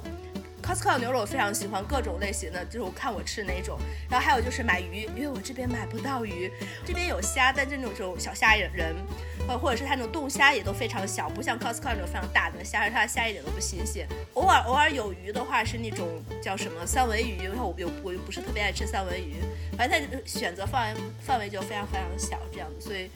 Costco 牛肉我非常喜欢各种类型的，就是我看我吃哪种。然后还有就是买鱼，因为我这边买不到鱼，这边有虾，但这种这种小虾仁，呃或者是它那种冻虾也都非常小，不像 Costco 那种非常大的虾，它的虾一点都不新鲜。偶尔偶尔有鱼的话是那种叫什么三文鱼，因为我又我又不是特别爱吃三文鱼，反正它选择范围范围就非常非常小这样子，所以。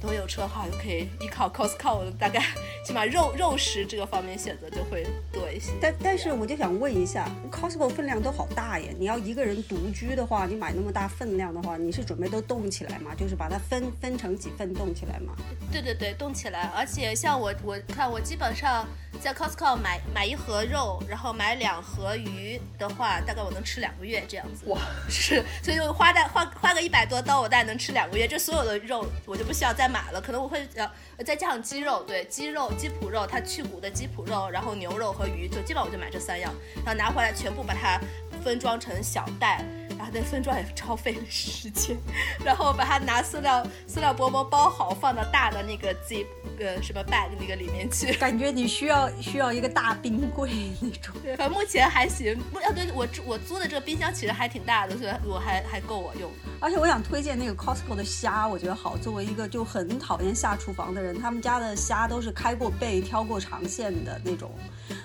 都有车的话，就可以依靠 Costco，大概起码肉肉食这个方面选择就会多一些。但但是我就想问一下，Costco 分量都好大耶！你要一个人独居的话，你买那么大分量的话，你是准备都冻起来吗？就是把它分分成几份冻起来吗？对对对，冻起来。而且像我我看我基本上在 Costco 买买一盒肉，然后买两盒鱼的话，大概我能吃两个月这样子。哇，是，所以就花大花花个一百多刀，我大概能吃两个月。这所有的肉我就不需要再。买了，可能我会呃再加上鸡肉，对鸡肉、鸡脯肉，它去骨的鸡脯肉，然后牛肉和鱼，就基本上我就买这三样，然后拿回来全部把它分装成小袋。然后那分装也超费时间，然后把它拿塑料塑料薄膜包好，放到大的那个 zip 呃什么 bag 那个里面去。[LAUGHS] 感觉你需要需要一个大冰柜那种。[LAUGHS] 对，反正目前还行。啊，对我我租的这个冰箱其实还挺大的，所以我还还够我用。而且我想推荐那个 Costco 的虾，我觉得好。作为一个就很讨厌下厨房的人，他们家的虾都是开过背、挑过长线的那种，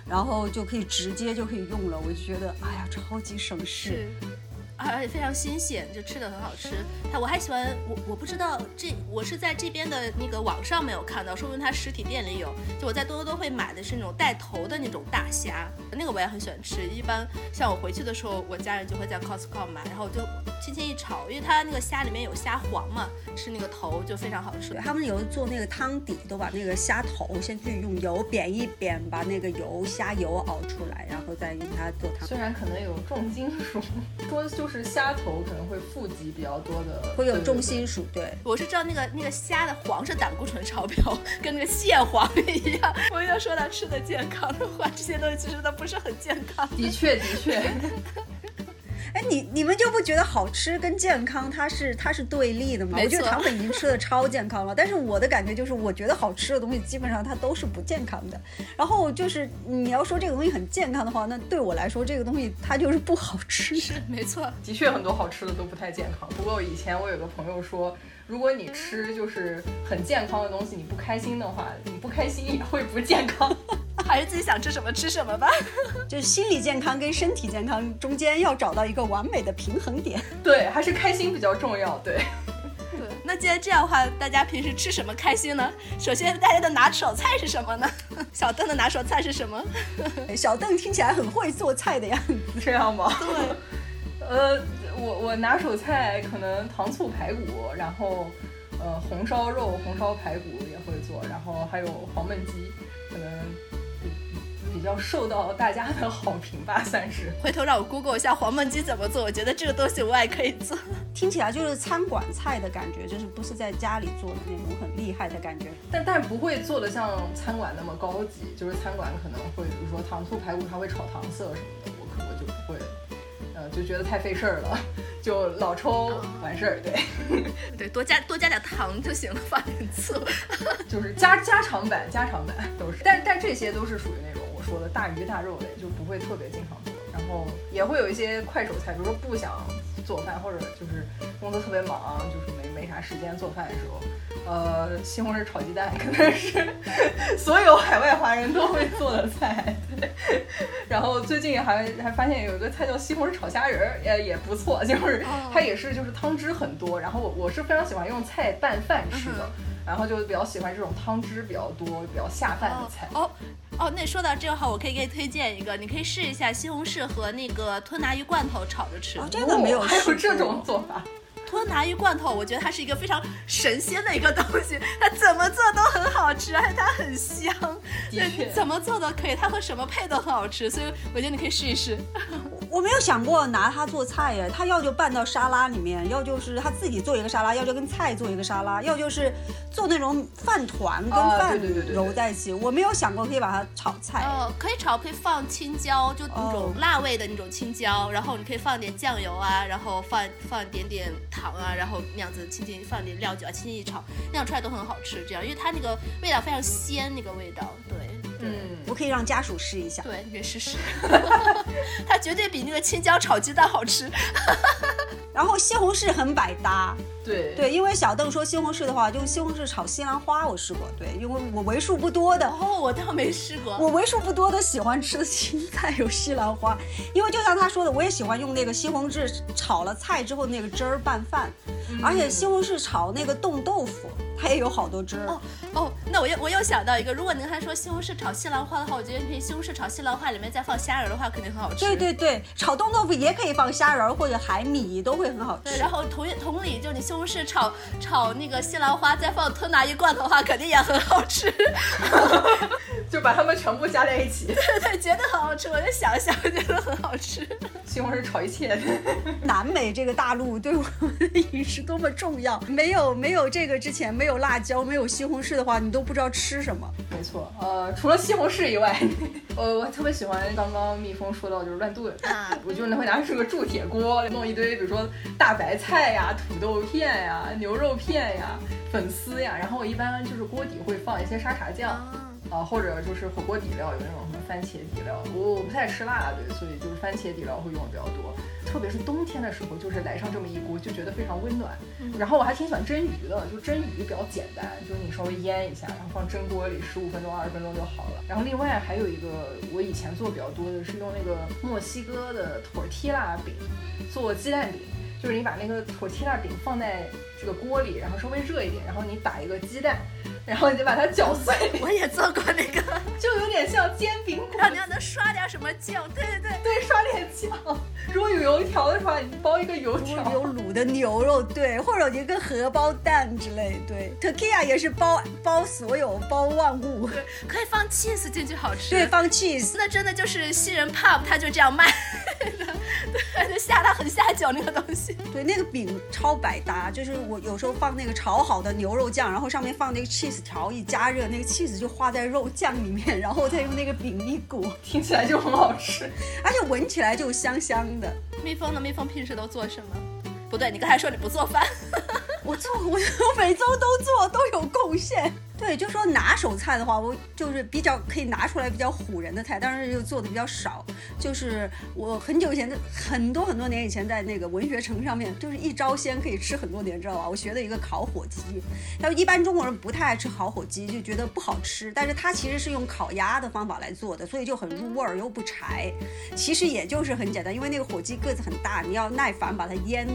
然后就可以直接就可以用了。我就觉得，哎呀，超省事。而且非常新鲜，就吃的很好吃。它我还喜欢我我不知道这我是在这边的那个网上没有看到，说明它实体店里有。就我在多多都会买的是那种带头的那种大虾，那个我也很喜欢吃。一般像我回去的时候，我家人就会在 Costco 买，然后就轻轻一炒，因为它那个虾里面有虾黄嘛，吃那个头就非常好吃。他们有做那个汤底，都把那个虾头先去用油煸一煸，把那个油虾油熬出来，然后再用它做汤。虽然可能有重金属，说就。就是虾头可能会富集比较多的，会有重金属。对，我是知道那个那个虾的黄是胆固醇超标，[LAUGHS] 跟那个蟹黄一样。我要说到吃的健康的话，这些东西其实都不是很健康。的确，的确。[LAUGHS] 哎，你你们就不觉得好吃跟健康它是它是对立的吗？我觉得错糖粉已经吃的超健康了，但是我的感觉就是，我觉得好吃的东西基本上它都是不健康的。然后就是你要说这个东西很健康的话，那对我来说这个东西它就是不好吃。是没错。的确很多好吃的都不太健康。不过以前我有个朋友说，如果你吃就是很健康的东西，你不开心的话，你不开心也会不健康。还是自己想吃什么吃什么吧。[LAUGHS] 就是心理健康跟身体健康中间要找到一个完美的平衡点。[LAUGHS] 对，还是开心比较重要。对，对，那既然这样的话，大家平时吃什么开心呢？首先，大家的拿手菜是什么呢？[LAUGHS] 小邓的拿手菜是什么？小邓听起来很会做菜的样子。这样吗？对，呃，我我拿手菜可能糖醋排骨，然后呃红烧肉、红烧排骨也会做，然后还有黄焖鸡，可能较受到大家的好评吧，算是。回头让我 Google 一下黄焖鸡怎么做，我觉得这个东西我也可以做。[LAUGHS] 听起来就是餐馆菜的感觉，就是不是在家里做的那种很厉害的感觉。但但不会做的像餐馆那么高级，就是餐馆可能会，比如说糖醋排骨，它会炒糖色什么的，我可我就不会，呃，就觉得太费事儿了，就老抽完事儿，对，对，多加多加点糖就行了，[LAUGHS] 放点醋。[LAUGHS] 就是家家常版，家常版都是，但但这些都是属于那种我说的大鱼大肉类，就不会特别经常做，然后也会有一些快手菜，比如说不想做饭或者就是工作特别忙，就是没没啥时间做饭的时候。呃，西红柿炒鸡蛋 [LAUGHS] 可能是所有海外华人都会做的菜，对。然后最近还还发现有一个菜叫西红柿炒虾仁儿，也也不错，[LAUGHS] 就是它也是就是汤汁很多。然后我我是非常喜欢用菜拌饭吃的，然后就比较喜欢这种汤汁比较多、比较下饭的菜。哦哦，那说到这个话，我可以给你推荐一个，你可以试一下西红柿和那个吞拿鱼罐头炒着吃。哦这个没有还有这种做法。吞拿鱼罐头，我觉得它是一个非常神仙的一个东西，它怎么做都很好吃，而且它很香，对怎么做都可以，它和什么配都很好吃，所以我觉得你可以试一试。[LAUGHS] 我没有想过拿它做菜耶，它要就拌到沙拉里面，要就是他自己做一个沙拉，要就跟菜做一个沙拉，要就是做那种饭团跟啊饭对对对对对揉在一起。我没有想过可以把它炒菜。哦，可以炒，可以放青椒，就那种哦辣味的那种青椒，然后你可以放点酱油啊，然后放放一点点糖啊，然后那样子轻轻放点料酒啊，轻轻一炒，那样出来都很好吃。这样，因为它那个味道非常鲜，那个味道，对。嗯，我可以让家属试一下。对，你可以试试，[LAUGHS] 它绝对比那个青椒炒鸡蛋好吃。[LAUGHS] 然后西红柿很百搭，对对，因为小邓说西红柿的话，就西红柿炒西兰花我试过，对，因为我为数不多的哦，我倒没试过。我为数不多的喜欢吃的青菜有西兰花，因为就像他说的，我也喜欢用那个西红柿炒了菜之后那个汁儿拌饭，而且西红柿炒那个冻豆腐，它也有好多汁儿。哦哦，那我又我又想到一个，如果您还说西红柿炒西兰花的话，我觉得你可以西红柿炒西兰花里面再放虾仁的话，肯定很好吃。对对对，炒冻豆腐也可以放虾仁儿或者海米，都会很好对，吃。[LAUGHS] 然后同同理，就你西红柿炒炒那个西兰花，再放吞拿鱼罐头的话，肯定也很好吃。[LAUGHS] 就把它们全部加在一起，对对，觉得很好吃，我就想想，觉得很好吃。西红柿炒一切。南美这个大陆对我们的饮食多么重要，没有没有这个之前，没有辣椒，没有西红柿的话，你都不知道吃什么。没错，呃，除了西红柿以外，[LAUGHS] 我，我特别喜欢刚刚蜜蜂说到就是乱炖，啊我就会拿这个铸铁锅弄一堆，比如说大白菜呀、土豆片呀、牛肉片呀、粉丝呀，然后我一般就是锅底会放一些沙茶酱。啊，或者就是火锅底料有那种什么番茄底料，我我不太吃辣，对，所以就是番茄底料会用的比较多。特别是冬天的时候，就是来上这么一锅，就觉得非常温暖。然后我还挺喜欢蒸鱼的，就蒸鱼比较简单，就是你稍微腌一下，然后放蒸锅里十五分钟、二十分钟就好了。然后另外还有一个我以前做比较多的是用那个墨西哥的 tortilla 饼做鸡蛋饼。就是你把那个 tortilla 饼放在这个锅里，然后稍微热一点，然后你打一个鸡蛋，然后你就把它搅碎，我也做过那个，[LAUGHS] 就有点像煎饼果然后你要能刷点什么酱，对对对。对，刷点酱。如果有油条的话，你包一个油条。有卤的牛肉，对，或者有一个荷包蛋之类，对。Tequila 也是包包所有包万物，对，可以放 cheese 进去，好吃。对，，放 cheese。那真的就是西人 pub，他就这样卖。[LAUGHS] 对，就下它很下酒那个东西。对，那个饼超百搭，就是我有时候放那个炒好的牛肉酱，然后上面放那个 cheese 条，一加热，那个 cheese 就化在肉酱里面，然后再用那个饼一裹，听起来就很好吃，而且闻起来就香香的。蜜蜂呢？蜜蜂平时都做什么？不对，你刚才说你不做饭。[LAUGHS] 我做，我我每周都做，都有贡献。对，就说拿手菜的话，我就是比较可以拿出来比较唬人的菜，但是又做的比较少。就是我很久以前的很多很多年以前在那个文学城上面，就是一招鲜可以吃很多年，知道吧？我学的一个烤火鸡，他说一般中国人不太爱吃烤火鸡，就觉得不好吃。但是它其实是用烤鸭的方法来做的，所以就很入味儿又不柴。其实也就是很简单，因为那个火鸡个子很大，你要耐烦把它腌，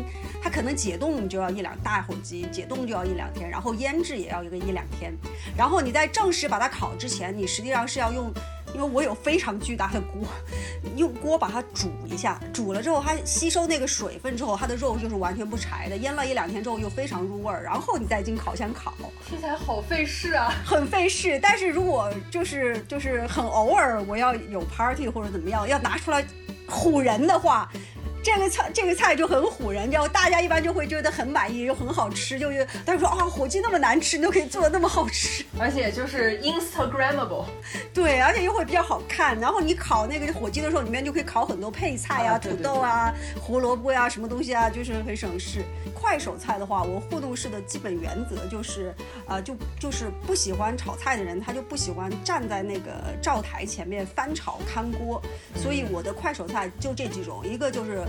它可能解冻就要一两大火鸡解冻就要一两天，然后腌制也要一个一两天。然后你在正式把它烤之前，你实际上是要用，因为我有非常巨大的锅，用锅把它煮一下，煮了之后它吸收那个水分之后，它的肉就是完全不柴的，腌了一两天之后又非常入味儿，然后你再进烤箱烤，听起来好费事啊，很费事。但是如果就是就是很偶尔我要有 party 或者怎么样，要拿出来唬人的话。这个菜这个菜就很唬人，就大家一般就会觉得很满意又很好吃，就就他说啊火鸡那么难吃，你都可以做的那么好吃，[LAUGHS] 而且就是 Instagramable，对，而且又会比较好看。然后你烤那个火鸡的时候，里面就可以烤很多配菜呀，土豆啊、胡萝卜呀，什么东西啊，就是很省事。快手菜的话，我互动式的基本原则就是，呃，就就是不喜欢炒菜的人，他就不喜欢站在那个灶台前面翻炒看锅，所以我的快手菜就这几种，一个就是。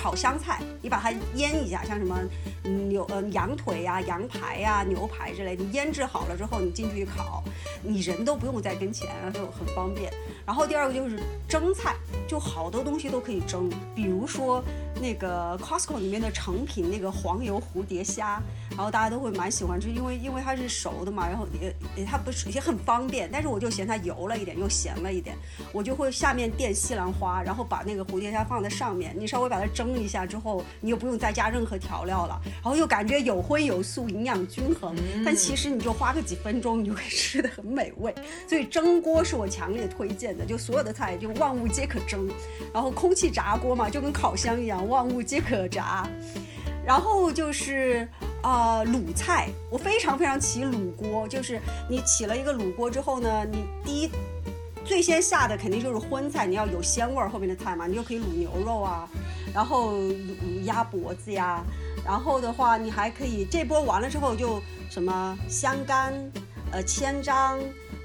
烤香菜，你把它腌一下，像什么牛呃羊腿呀、羊排呀、牛排之类，你腌制好了之后，你进去一烤，你人都不用在跟前，就很方便。然后第二个就是蒸菜，就好多东西都可以蒸，比如说那个 Costco 里面的成品那个黄油蝴蝶虾，然后大家都会蛮喜欢吃，因为因为它是熟的嘛，然后也也它不是也很方便，但是我就嫌它油了一点，又咸了一点，我就会下面垫西兰花，然后把那个蝴蝶虾放在上面，你稍微把它蒸一下之后，你又不用再加任何调料了，然后又感觉有荤有素，营养均衡，但其实你就花个几分钟，你就会吃的很美味，所以蒸锅是我强烈推荐的。就所有的菜就万物皆可蒸，然后空气炸锅嘛，就跟烤箱一样，万物皆可炸。然后就是啊卤菜，我非常非常起卤锅，就是你起了一个卤锅之后呢，你第一最先下的肯定就是荤菜，你要有鲜味儿后面的菜嘛，你就可以卤牛肉啊，然后卤鸭脖子呀，然后的话你还可以这波完了之后就什么香干，呃千张，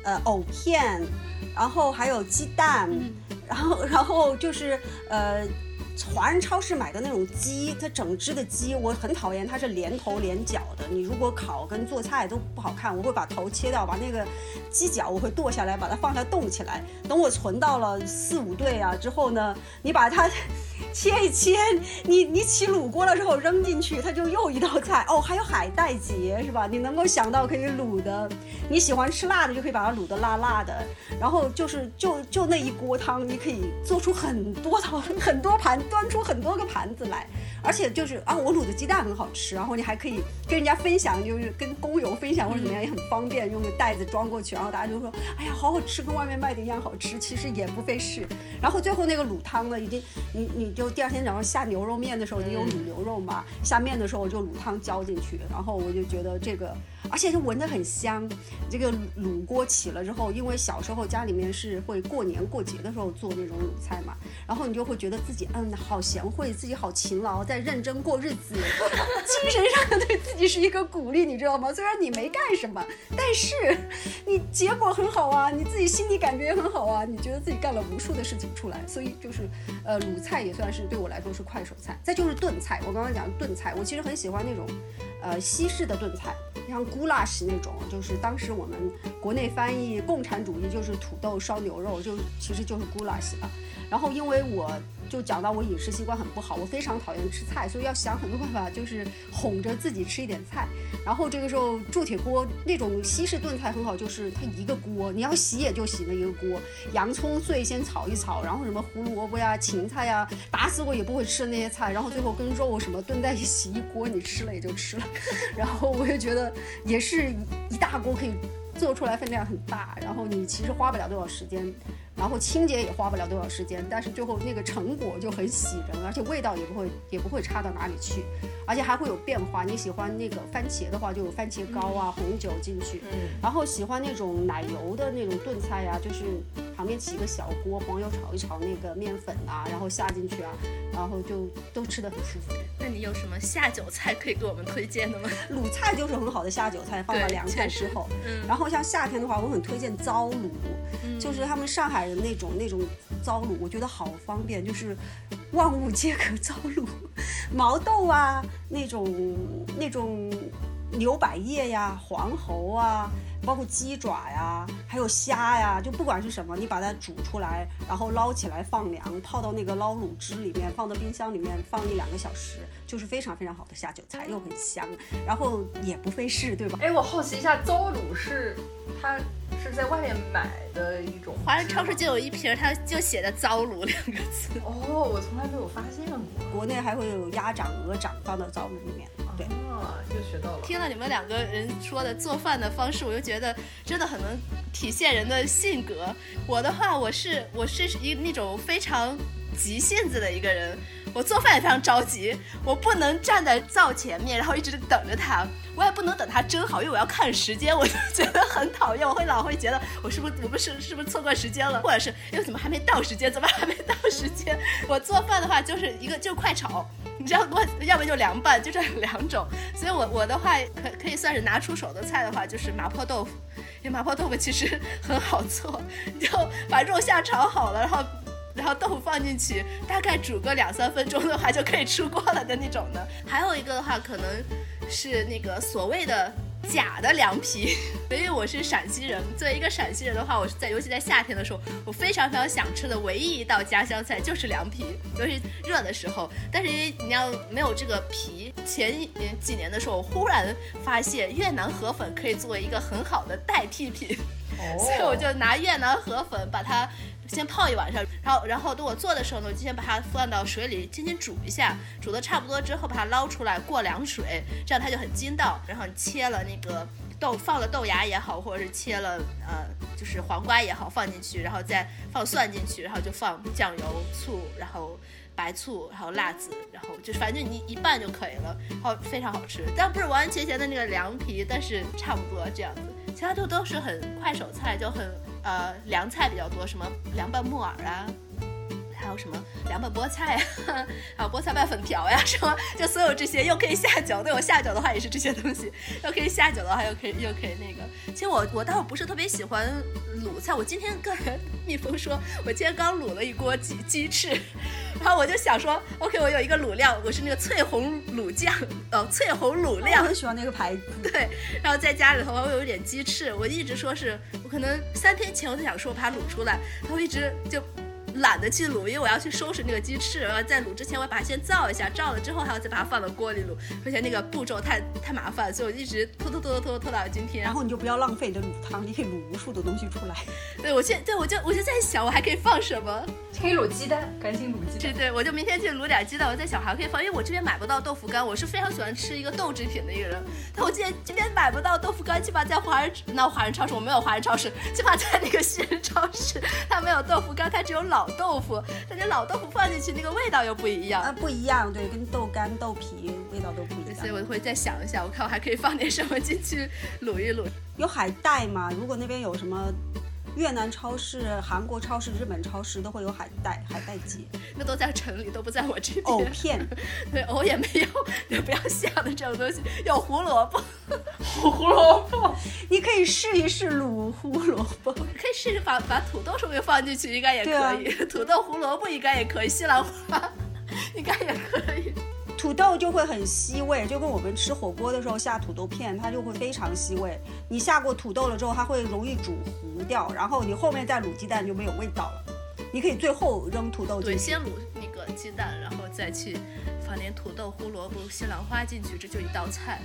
呃藕片。然后还有鸡蛋，然后 [LAUGHS] 然后就是呃，华人超市买的那种鸡，它整只的鸡，我很讨厌，它是连头连脚的。你如果烤跟做菜都不好看，我会把头切掉，把那个鸡脚我会剁下来，把它放下冻起来。等我存到了四五对啊之后呢，你把它。切一切，你你起卤锅了之后扔进去，它就又一道菜哦。还有海带结是吧？你能够想到可以卤的，你喜欢吃辣的就可以把它卤的辣辣的。然后就是就就那一锅汤，你可以做出很多套很多盘，[LAUGHS] 端出很多个盘子来。而且就是啊，我卤的鸡蛋很好吃，然后你还可以跟人家分享，就是跟工友分享或者怎么样也很方便，用个袋子装过去，然后大家就说，哎呀，好好吃，跟外面卖的一样好吃，其实也不费事。然后最后那个卤汤呢，已经你你就第二天早上下牛肉面的时候，你有卤牛肉嘛，下面的时候我就卤汤浇进去，然后我就觉得这个。而且是闻得很香，这个卤锅起了之后，因为小时候家里面是会过年过节的时候做那种卤菜嘛，然后你就会觉得自己嗯好贤惠，自己好勤劳，在认真过日子，[LAUGHS] 精神上对自己是一个鼓励，你知道吗？虽然你没干什么，但是你结果很好啊，你自己心里感觉也很好啊，你觉得自己干了无数的事情出来，所以就是呃卤菜也算是对我来说是快手菜。再就是炖菜，我刚刚讲炖菜，我其实很喜欢那种呃西式的炖菜。像 goulash 那种，就是当时我们国内翻译共产主义就是土豆烧牛肉，就其实就是 goulash。然后因为我。就讲到我饮食习惯很不好，我非常讨厌吃菜，所以要想很多办法，就是哄着自己吃一点菜。然后这个时候铸铁锅那种西式炖菜很好，就是它一个锅，你要洗也就洗那一个锅，洋葱碎先炒一炒，然后什么胡萝卜呀、芹菜呀，打死我也不会吃的那些菜，然后最后跟肉什么炖在一起一锅，你吃了也就吃了。[LAUGHS] 然后我也觉得也是一大锅可以。做出来分量很大，然后你其实花不了多少时间，然后清洁也花不了多少时间，但是最后那个成果就很喜人，而且味道也不会也不会差到哪里去，而且还会有变化。你喜欢那个番茄的话，就有番茄膏啊、红酒进去，嗯，然后喜欢那种奶油的那种炖菜呀、就是旁边起一个小锅，黄油炒一炒那个面粉啊，然后下进去啊，然后就都吃的很舒服。那你有什么下酒菜可以给我们推荐的吗？[LAUGHS] 卤菜就是很好的下酒菜，放到凉菜之后。嗯，然后像夏天的话，我很推荐糟卤，就是他们上海那种那种糟卤，我觉得好方便，就是万物皆可糟卤，毛豆啊，那种那种牛百叶呀、黄喉啊，包括鸡爪呀，还有虾呀，就不管是什么，你把它煮出来，然后捞起来放凉，泡到那个捞卤汁里面，放到冰箱里面放一两个小时，就是非常非常好的下酒菜，又很香，然后也不费事，对吧？哎，我好奇一下，糟卤是它是在外面买的一种华人超市就有一瓶儿，它就写的“糟卤”两个字。哦，我从来没有发现过。国内还会有鸭掌、鹅掌放到糟卤里面，对。啊，又学到了。听了你们两个人说的做饭的方式，我就觉得真的很能体现人的性格。我的话，我是我是一那种非常急性子的一个人，我做饭也非常着急，我不能站在灶前面，然后一直等着它，我也不能等它蒸好，因为我要看时间，我就觉得很讨厌，我会老会觉得我是不是我不是是不是错过时间了，或者是又怎么还没到时间，怎么还没到时间？我做饭的话就是一个就快炒。你知道我，要不就凉拌，就这两种。所以我我的话可可以算是拿出手的菜的话，就是麻婆豆腐。因为麻婆豆腐其实很好做，你就把肉下炒好了，然后然后豆腐放进去，大概煮个两三分钟的话就可以出锅了的那种的。[LAUGHS] 还有一个的话，可能是那个所谓的。假的凉皮，[LAUGHS] 因为我是陕西人。作为一个陕西人的话，我是在尤其在夏天的时候，我非常非常想吃的唯一一道家乡菜就是凉皮，尤其热的时候。但是因为你要没有这个皮，前几年的时候，我忽然发现越南河粉可以作为一个很好的代替品，哦，[LAUGHS] 所以我就拿越南河粉把它先泡一晚上，然后然后等我做的时候呢，我就先把它放到水里轻轻煮一下，煮的差不多之后把它捞出来过凉水，这样它就很筋道。然后你切了那个豆，放了豆芽也好，或者是切了呃就是黄瓜也好放进去，然后再放蒜进去，然后就放酱油、醋，然后。白醋，然后辣子，然后就反正你一拌就可以了，然后非常好吃。但不是完完全全的那个凉皮，但是差不多这样子。其他就都是很快手菜，就很呃凉菜比较多，什么凉拌木耳啊，还有什么凉拌菠菜呀，[LAUGHS] 还有菠菜拌粉条呀，[LAUGHS] 什么就所有这些又可以下酒。对我下酒的话也是这些东西，[LAUGHS] 又可以下酒的话又可以又可以那个。其实我我倒不是特别喜欢卤菜，我今天跟蜜蜂说，我今天刚卤了一锅鸡鸡翅。然后我就想说，OK，我有一个卤料，我是那个翠红卤酱，呃，翠红卤我料，很喜欢那个牌子，对，然后在家里头我有一点鸡翅，我一直说是我可能三天前我就想说把它卤出来，然后一直就懒得去卤，因为我要去收拾那个鸡翅，然后在卤之前我要把它先造一下，造了之后还要再把它放到锅里卤，而且那个步骤太太麻烦，所以我一直拖拖拖拖拖拖到今天然。后你就不要浪费你的卤汤，你可以卤无数的东西出来。[LAUGHS] 对我现对我就我就在想我还可以放什么，可以卤鸡蛋，赶紧卤鸡蛋。对对，我就明天去卤点鸡蛋，我在想还可以放，因为我这边买不到豆腐干，我是非常喜欢吃一个豆制品的一个人。但我今天这边买不到豆腐干，起码在华人那华人超市我没有华人超市，起码在那个西人超市，它没有豆腐干，它只有老豆腐。但是老豆腐放进去那个味道又不一样。啊，不一样，对，跟豆干、豆皮味道都不一样。所以我会再想一下，我看我还可以放点什么进去卤一卤。有海带吗？如果那边有什么越南超市、韩国超市、日本超市都会有海带、海带节、那都在城里，都不在我这边。藕片。[LAUGHS] 对，藕也没有，[LAUGHS] 也不要想的这种东西。有胡萝卜，胡萝卜，你可以试一试卤胡萝卜。可以试试把把土豆什么给放进去，应该也可以。土豆、胡萝卜应该也可以，西兰花 [LAUGHS] 应该也可以。土豆就会很吸味，就跟我们吃火锅的时候下土豆片，它就会非常吸味。你下过土豆了之后，它会容易煮糊掉，然后你后面再卤鸡蛋就没有味道了。你可以最后扔土豆对，进去先。卤那个鸡蛋，然后再去放点土豆、胡萝卜、西兰花进去，这就一道菜。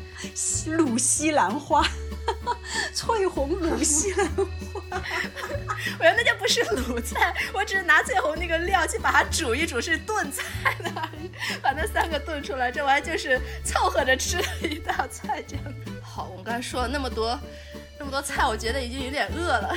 卤西兰花，[LAUGHS] 翠红卤 [LAUGHS] 西兰花。我觉得那就不是卤菜，我只是拿翠红那个料去把它煮一煮，是炖菜的而已，把那三个炖出来，这玩意就是凑合着吃的一道菜这样。好，我们刚才说了那么多。那么多菜，我觉得已经有点饿了。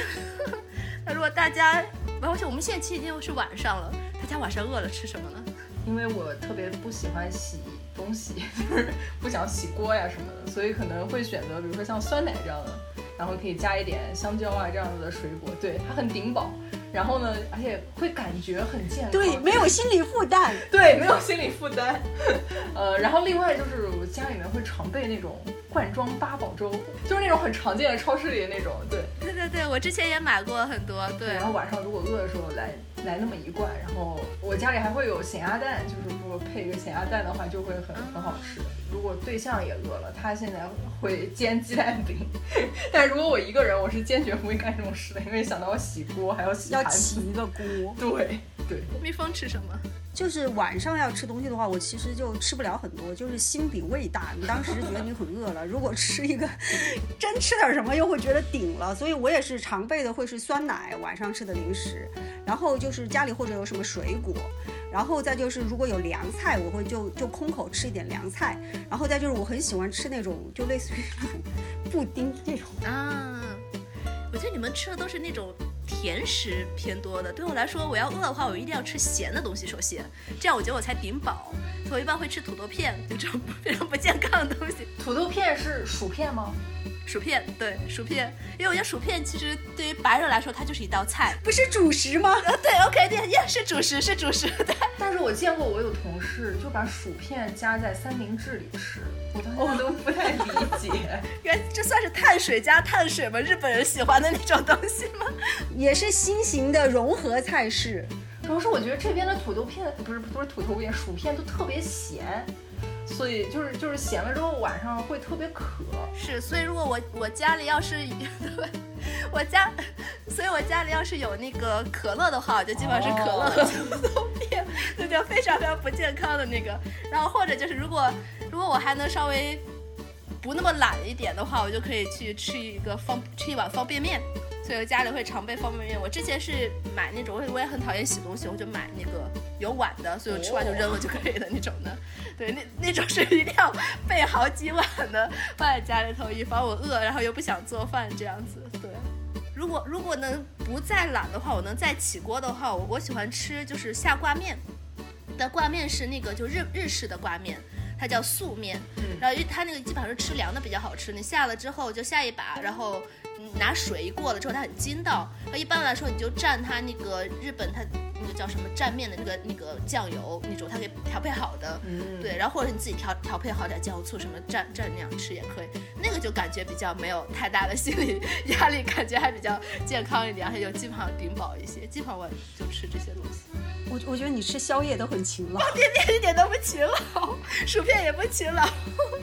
[LAUGHS] 那如果大家，而且我们现在其实已经是晚上了，大家晚上饿了吃什么呢？因为我特别不喜欢洗东西，[LAUGHS] 就是不想洗锅呀什么的，所以可能会选择比如说像酸奶这样的，然后可以加一点香蕉啊这样子的水果，对它很顶饱。然后呢，而且会感觉很健康，对，没有心理负担，[LAUGHS] 对，没有心理负担。呃，然后另外就是我家里面会常备那种罐装八宝粥，就是那种很常见的超市里的那种，对，对对对，我之前也买过很多，对。然后晚上如果饿的时候来来那么一罐，然后我家里还会有咸鸭蛋，就是如果配一个咸鸭蛋的话，就会很很好吃。如果对象也饿了，他现在会煎鸡蛋饼，[LAUGHS] 但如果我一个人，我是坚决不会干这种事的，因为想到要洗锅还要洗。要起一个锅，对对。蜜蜂吃什么？就是晚上要吃东西的话，我其实就吃不了很多，就是心比胃大。你 [LAUGHS] 当时觉得你很饿了，如果吃一个，[LAUGHS] 真吃点什么又会觉得顶了，所以我也是常备的会是酸奶，晚上吃的零食，然后就是家里或者有什么水果，然后再就是如果有凉菜，我会就就空口吃一点凉菜，然后再就是我很喜欢吃那种就类似于那 [LAUGHS] 种布丁这种啊。我觉得你们吃的都是那种。甜食偏多的，对我来说，我要饿的话，我一定要吃咸的东西。首先，这样我觉得我才顶饱。所以我一般会吃土豆片，就这种非常不健康的东西。土豆片是薯片吗？薯片，对，薯片。因为我觉得薯片其实对于白人来说，它就是一道菜，不是主食吗？对，OK，对，也是主食，是主食。对。但是我见过我有同事就把薯片加在三明治里吃，我到现在都不太理解。原这算是碳水加碳水吗？日本人喜欢的那种东西吗？也是新型的融合菜式。主要是我觉得这边的土豆片不是不是土豆片，薯片都特别咸。所以就是就是闲了之后晚上会特别渴，是，所以如果我我家里要是，[LAUGHS] 我家，所以我家里要是有那个可乐的话，我就基本上是可乐和土豆片，那就非常非常不健康的那个。然后或者就是如果如果我还能稍微不那么懒一点的话，我就可以去吃一个方吃一碗方便面。所以家里会常备方便面。我之前是买那种，我我也很讨厌洗东西，我就买那个有碗的，所以我吃完就扔了就可以的那种的。对，那那种是一定要备好几碗的，放在家里头，以防我饿，然后又不想做饭这样子。对，如果如果能不再懒的话，我能再起锅的话，我我喜欢吃就是下挂面。的挂面是那个就日日式的挂面，它叫素面。然后因为它那个基本上是吃凉的比较好吃，你下了之后就下一把，然后。拿水一过了之后，它很筋道。那一般来说，你就蘸它那个日本它那个叫什么蘸面的那个那个酱油那种，它给调配好的。嗯。对，然后或者你自己调调配好点酱油醋什么蘸蘸那样吃也可以。那个就感觉比较没有太大的 [LAUGHS] 心理压力，感觉还比较健康一点，而且就基本上顶饱一些。基本上我就吃这些东西。我我觉得你吃宵夜都很勤劳。方便面一点都不勤劳，薯片也不勤劳。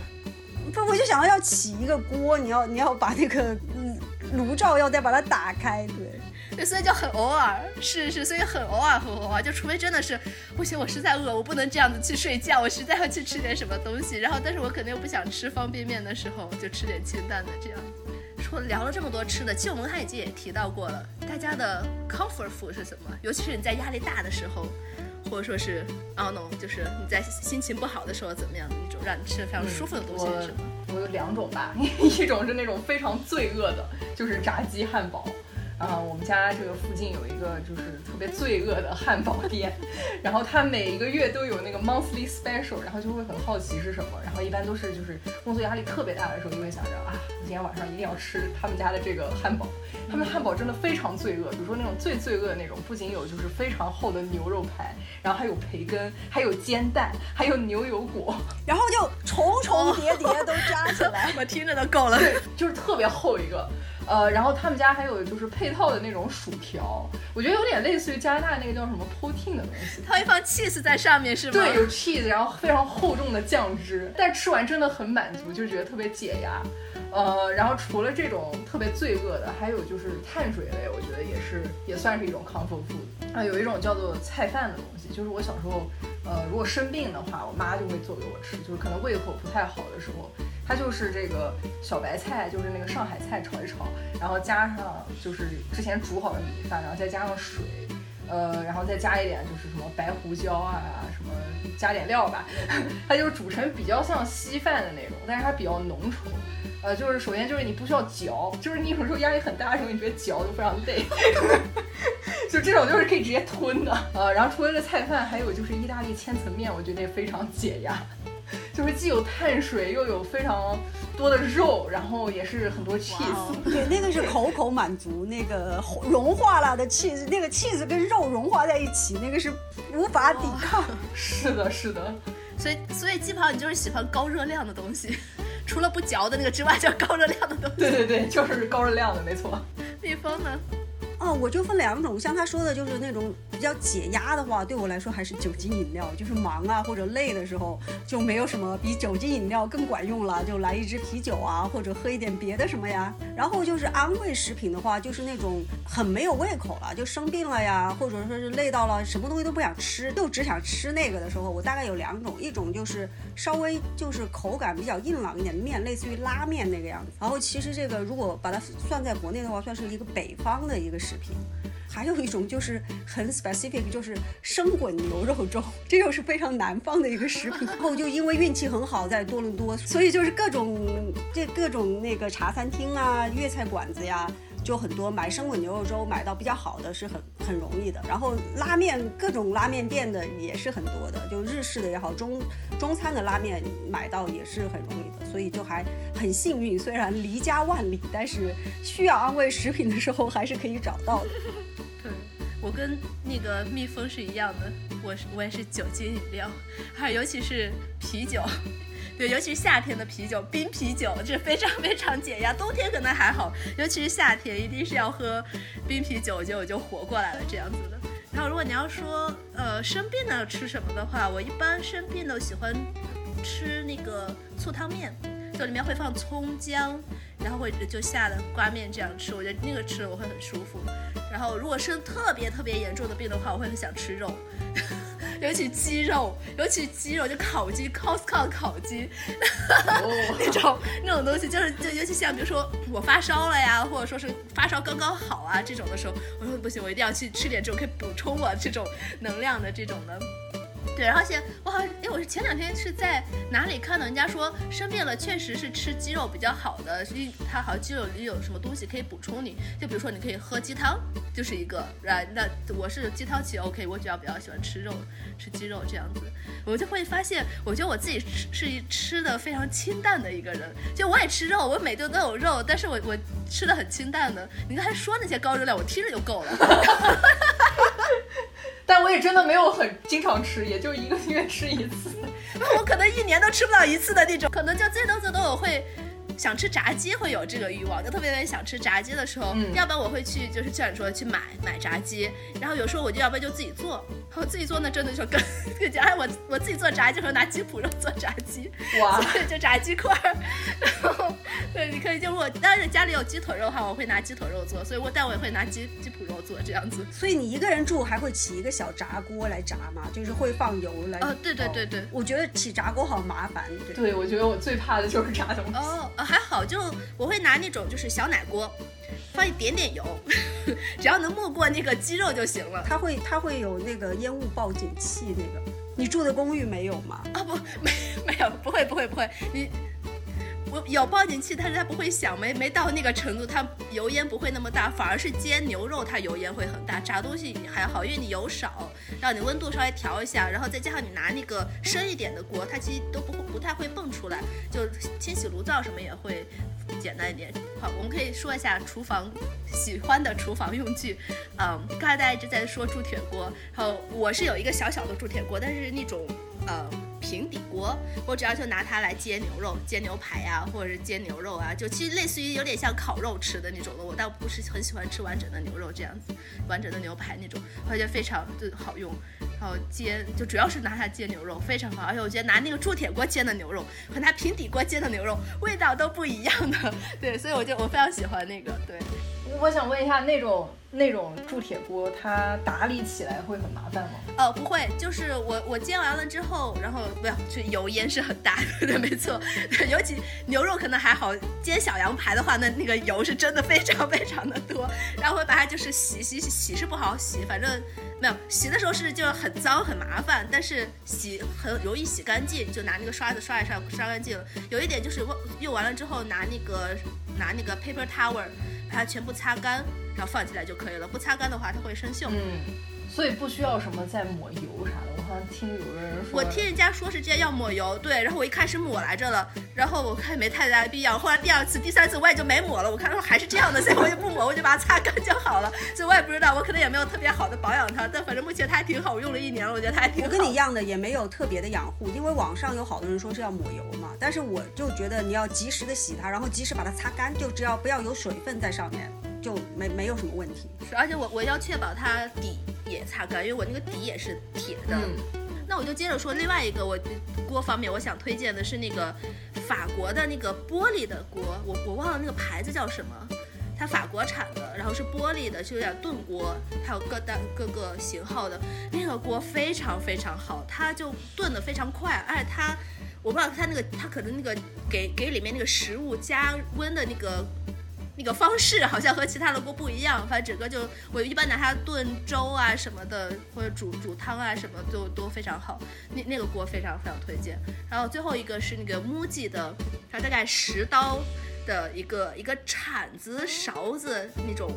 [LAUGHS] 不，我就想要要起一个锅，你要你要把那个嗯。炉灶要再把它打开，对，对，所以就很偶尔，是是，所以很偶尔，很偶尔，就除非真的是不行，我实在饿，我不能这样子去睡觉，我实在要去吃点什么东西，然后但是我肯定又不想吃方便面的时候，就吃点清淡的这样。说聊了这么多吃的，其实我们刚才已经也提到过了，大家的 comfort food 是什么？尤其是你在压力大的时候，或者说是 oh no，就是你在心情不好的时候怎么样的一种让你吃的非常舒服的东西是什么？我有两种吧，[LAUGHS] 一种是那种非常罪恶的，就是炸鸡汉堡。啊，我们家这个附近有一个就是特别罪恶的汉堡店，[LAUGHS] 然后它每一个月都有那个 monthly special，然后就会很好奇是什么，然后一般都是就是工作压力特别大的时候，就会想着啊，今天晚上一定要吃他们家的这个汉堡。他们汉堡真的非常罪恶，比如说那种最罪恶的那种，不仅有就是非常厚的牛肉排，然后还有培根，还有煎蛋，还有牛油果，[LAUGHS] 然后就重重叠叠都扎起来，[LAUGHS] 我听着都够了，对，就是特别厚一个。呃，然后他们家还有就是配套的那种薯条，我觉得有点类似于加拿大那个叫什么 protein 的东西，它会放 cheese 在上面是吗？对，有 cheese，然后非常厚重的酱汁，但吃完真的很满足，就觉得特别解压。呃，然后除了这种特别罪恶的，还有就是碳水类，我觉得也是也算是一种 comfort food 啊。有一种叫做菜饭的东西，就是我小时候，呃，如果生病的话，我妈就会做给我吃，就是可能胃口不太好的时候。它就是这个小白菜，就是那个上海菜炒一炒，然后加上就是之前煮好的米饭，然后再加上水，呃，然后再加一点就是什么白胡椒啊，什么加点料吧，[LAUGHS] 它就是煮成比较像稀饭的那种，但是它比较浓稠。呃，就是首先就是你不需要嚼，就是你有时候压力很大的时候，你觉得嚼就非常累，[LAUGHS] 就这种就是可以直接吞的。呃，然后除了这菜饭，还有就是意大利千层面，我觉得也非常解压，就是既有碳水又有非常多的肉，然后也是很多 cheese。对，那个是口口满足，那个融化了的 cheese，那个 cheese 跟肉融化在一起，那个是无法抵抗。[LAUGHS] 是的，是的。所以，所以基本上你就是喜欢高热量的东西。[LAUGHS] 除了不嚼的那个之外，叫高热量的东西。对对对，就是高热量的，没错。蜜蜂呢？哦，我就分两种，像他说的，就是那种比较解压的话，对我来说还是酒精饮料。就是忙啊或者累的时候，就没有什么比酒精饮料更管用了，就来一支啤酒啊，或者喝一点别的什么呀。然后就是安慰食品的话，就是那种很没有胃口了，就生病了呀，或者说是累到了，什么东西都不想吃，就只想吃那个的时候，我大概有两种，一种就是稍微就是口感比较硬朗一点的面，类似于拉面那个样子。然后其实这个如果把它算在国内的话，算是一个北方的一个。食品，还有一种就是很 specific，就是生滚牛肉粥，这又是非常南方的一个食品。然 [LAUGHS] 后就因为运气很好，在多伦多，所以就是各种这各种那个茶餐厅啊、粤菜馆子呀。就很多买生滚牛肉粥买到比较好的是很很容易的，然后拉面各种拉面店的也是很多的，就日式的也好，中中餐的拉面买到也是很容易的，所以就还很幸运。虽然离家万里，但是需要安慰食品的时候还是可以找到的。[LAUGHS] 对我跟那个蜜蜂是一样的，我是我也是酒精饮料，还有尤其是啤酒。对，尤其是夏天的啤酒，冰啤酒这非常非常解压。冬天可能还好，尤其是夏天，一定是要喝冰啤酒，就我就活过来了这样子的。然后，如果你要说呃生病了吃什么的话，我一般生病都喜欢吃那个醋汤面，就里面会放葱姜，然后会就下的挂面这样吃，我觉得那个吃了我会很舒服。然后，如果生特别特别严重的病的话，我会很想吃肉。尤其鸡肉，尤其鸡肉就烤鸡，Costco 烤鸡，[LAUGHS] 那种那种东西，就是就尤其像比如说我发烧了呀，或者说是发烧刚刚好啊这种的时候，我说不行，我一定要去吃点这种可以补充我这种能量的这种的。对，然后现我好像，哎，我是前两天是在哪里看到人家说生病了，确实是吃鸡肉比较好的，因为它好像鸡肉里有什么东西可以补充你，就比如说你可以喝鸡汤，就是一个，啊，那我是鸡汤其实 OK，我主要比较喜欢吃肉，吃鸡肉这样子，我就会发现，我觉得我自己是一吃的非常清淡的一个人，就我也吃肉，我每顿都有肉，但是我我吃的很清淡的，你刚才说那些高热量，我听着就够了。[LAUGHS] 但我也真的没有很经常吃，也就一个月吃一次。我可能一年都吃不到一次的那种，可能就最多最多我会想吃炸鸡，会有这个欲望，就特别特别想吃炸鸡的时候，嗯要不然我会去就是像你说去买买炸鸡，然后有时候我就要不然就自己做，我自己做那真的就更更加，哎我我自己做炸鸡，和拿鸡脯肉做炸鸡，哇，就炸鸡块，然后对，你可以就我当然家里有鸡腿肉的话，我会拿鸡腿肉做，所以我但我也会拿鸡鸡脯肉做这样子。所以你一个人住还会起一个小炸锅来炸吗？就是会放油来？哦，对对对对，我觉得起炸锅好麻烦。对，我觉得我最怕的就是炸东西。哦，还好，就我会拿那种就是小奶锅，放一点点油，[LAUGHS] 只要能没过那个鸡肉就行了。它会它会有那个烟雾报警器那个，你住的公寓没有吗？啊不，没没有，不会不会不会，你。我有报警器，但是它不会响，没没到那个程度，它油烟不会那么大，反而是煎牛肉它油烟会很大，炸东西还好，因为你油少，然后你温度稍微调一下，然后再加上你拿那个深一点的锅，它其实都不会不太会蹦出来，就清洗炉灶什么也会简单一点。好，我们可以说一下厨房喜欢的厨房用具，嗯，刚才大家一直在说铸铁锅，然后我是有一个小小的铸铁锅，但是那种呃。平底锅，我主要就拿它来煎牛肉、煎牛排呀，或者是煎牛肉啊，就其实类似于有点像烤肉吃的那种的。我倒不是很喜欢吃完整的牛肉这样子，完整的牛排那种，我觉得非常就好用。然后煎就主要是拿它煎牛肉非常好，而且我觉得拿那个铸铁锅煎的牛肉和拿平底锅煎的牛肉味道都不一样的。对，所以我就我非常喜欢那个。对，我想问一下那种。那种铸铁锅，它打理起来会很麻烦吗？呃，不会，就是我我煎完了之后，然后不要，就 [LAUGHS] 油烟是很大的，没错，尤其牛肉可能还好，煎小羊排的话，那那个油是真的非常非常的多，然后会把它就是洗洗洗是不好洗，反正没有洗的时候是就很脏很麻烦，但是洗很容易洗干净，就拿那个刷子刷一刷刷干净。有一点就是用完了之后拿那个拿那个 paper towel 把它全部擦干，然后放起来就可以了。不擦干的话它会生锈。嗯。所以不需要什么再抹油啥的，像听有的人说。我听人家说是直接要抹油，对。然后我一开始抹来着了，然后我看没太大的必要。后来第二次、第三次我也就没抹了。我看说还是这样的，所以我就不抹，我就把它擦干就好了。[LAUGHS] 所以我也不知道，我可能也没有特别好的保养它，但反正目前它还挺好，我用了一年了，我觉得它还挺好。我跟你一样的，也没有特别的养护，因为网上有好多人说是要抹油嘛，但是我就觉得你要及时的洗它，然后及时把它擦干，就只要不要有水分在上面，就没没有什么问题。是，而且我我要确保它底。也擦干，因为我那个底也是铁的。那我就接着说另外一个我锅方面，我想推荐的是那个法国的那个玻璃的锅，我我忘了那个牌子叫什么，它法国产的，然后是玻璃的，就有点炖锅，还有各大各个型号的，那个锅非常非常好，它就炖的非常快，而且它我不知道它那个它可能那个给给里面那个食物加温的那个。那个方式好像和其他的锅不一样，反正整个就我一般拿它炖粥啊什么的，或者煮煮汤啊什么就都非常好。那那个锅非常非常推荐。然后最后一个是那个木制的，它大概十刀的一个一个铲子勺子那种。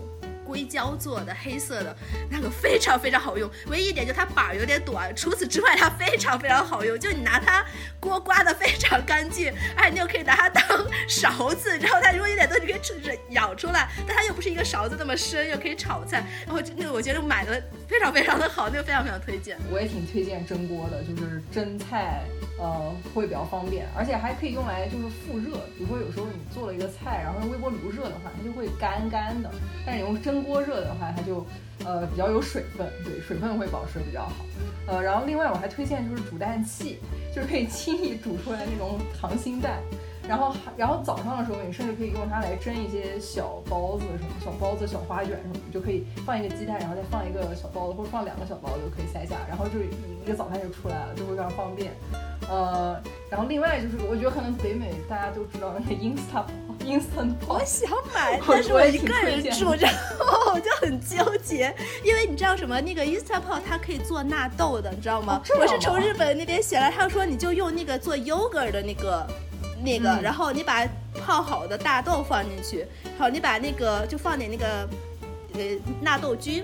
硅胶做的黑色的那个非常非常好用，唯一一点就它把有点短，除此之外它非常非常好用。就你拿它锅刮的非常干净，而且你又可以拿它当勺子，然后它如果有点东西可以吃着舀出来，但它又不是一个勺子那么深，又可以炒菜。然后那个我觉得买的非常非常的好，那个非常非常推荐。我也挺推荐蒸锅的，就是蒸菜。呃，会比较方便，而且还可以用来就是复热。比如说有时候你做了一个菜，然后用微波炉热的话，它就会干干的。但是你用蒸锅热的话，它就呃比较有水分，对，水分会保持比较好。呃，然后另外我还推荐就是煮蛋器，就是可以轻易煮出来那种溏心蛋。然后还然后早上的时候，你甚至可以用它来蒸一些小包子什么，小包子、小花卷什么，就可以放一个鸡蛋，然后再放一个小包子，或者放两个小包子就可以塞下，然后就一个早餐就出来了，就会非常方便。呃，然后另外就是，我觉得可能北美大家都知道那个 Instant Instant Pot，我想买，[LAUGHS] 但是我一个人住，然 [LAUGHS] 后我就很纠结，因为你知道什么？那个 Instant Pot 它可以做纳豆的，你知道吗？我是从日本那边学来，他说你就用那个做 yogurt 的那个。那个，然后你把泡好的大豆放进去，好，你把那个就放点那个，呃，纳豆菌，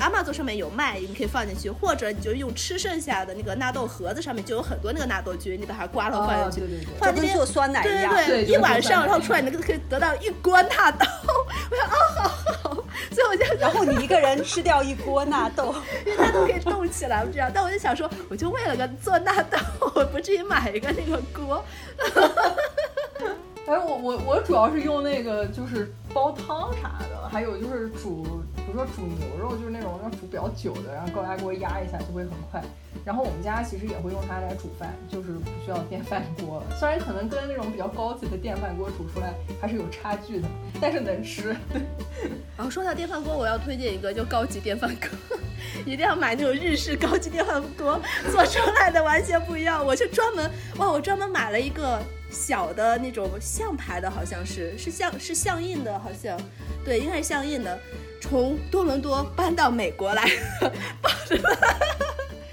阿玛做上面有卖，你可以放进去，或者你就用吃剩下的那个纳豆盒子上面就有很多那个纳豆菌，你把它刮了放进去，放进去做酸奶一样，对对对，一晚上然后出来你就可以得到一锅纳豆，我说啊好好，所以我就然后你一个人吃掉一锅纳豆，因为它都可以冻起来，这样，但我就想说，我就为了个做纳豆，我不至于买一个那个锅。[LAUGHS] 哎，我我我主要是用那个就是煲汤啥的，还有就是煮，比如说煮牛肉，就是那种要煮比较久的，然后高压锅压一下就会很快。然后我们家其实也会用它来煮饭，就是不需要电饭锅。虽然可能跟那种比较高级的电饭锅煮出来还是有差距的，但是能吃。然后说到电饭锅，我要推荐一个，就高级电饭锅，一定要买那种日式高级电饭锅，做出来的完全不一样。我就专门哇，我专门买了一个。小的那种象牌的，好像是是象是象印的，好像对，应该是象印的，从多伦多搬到美国来。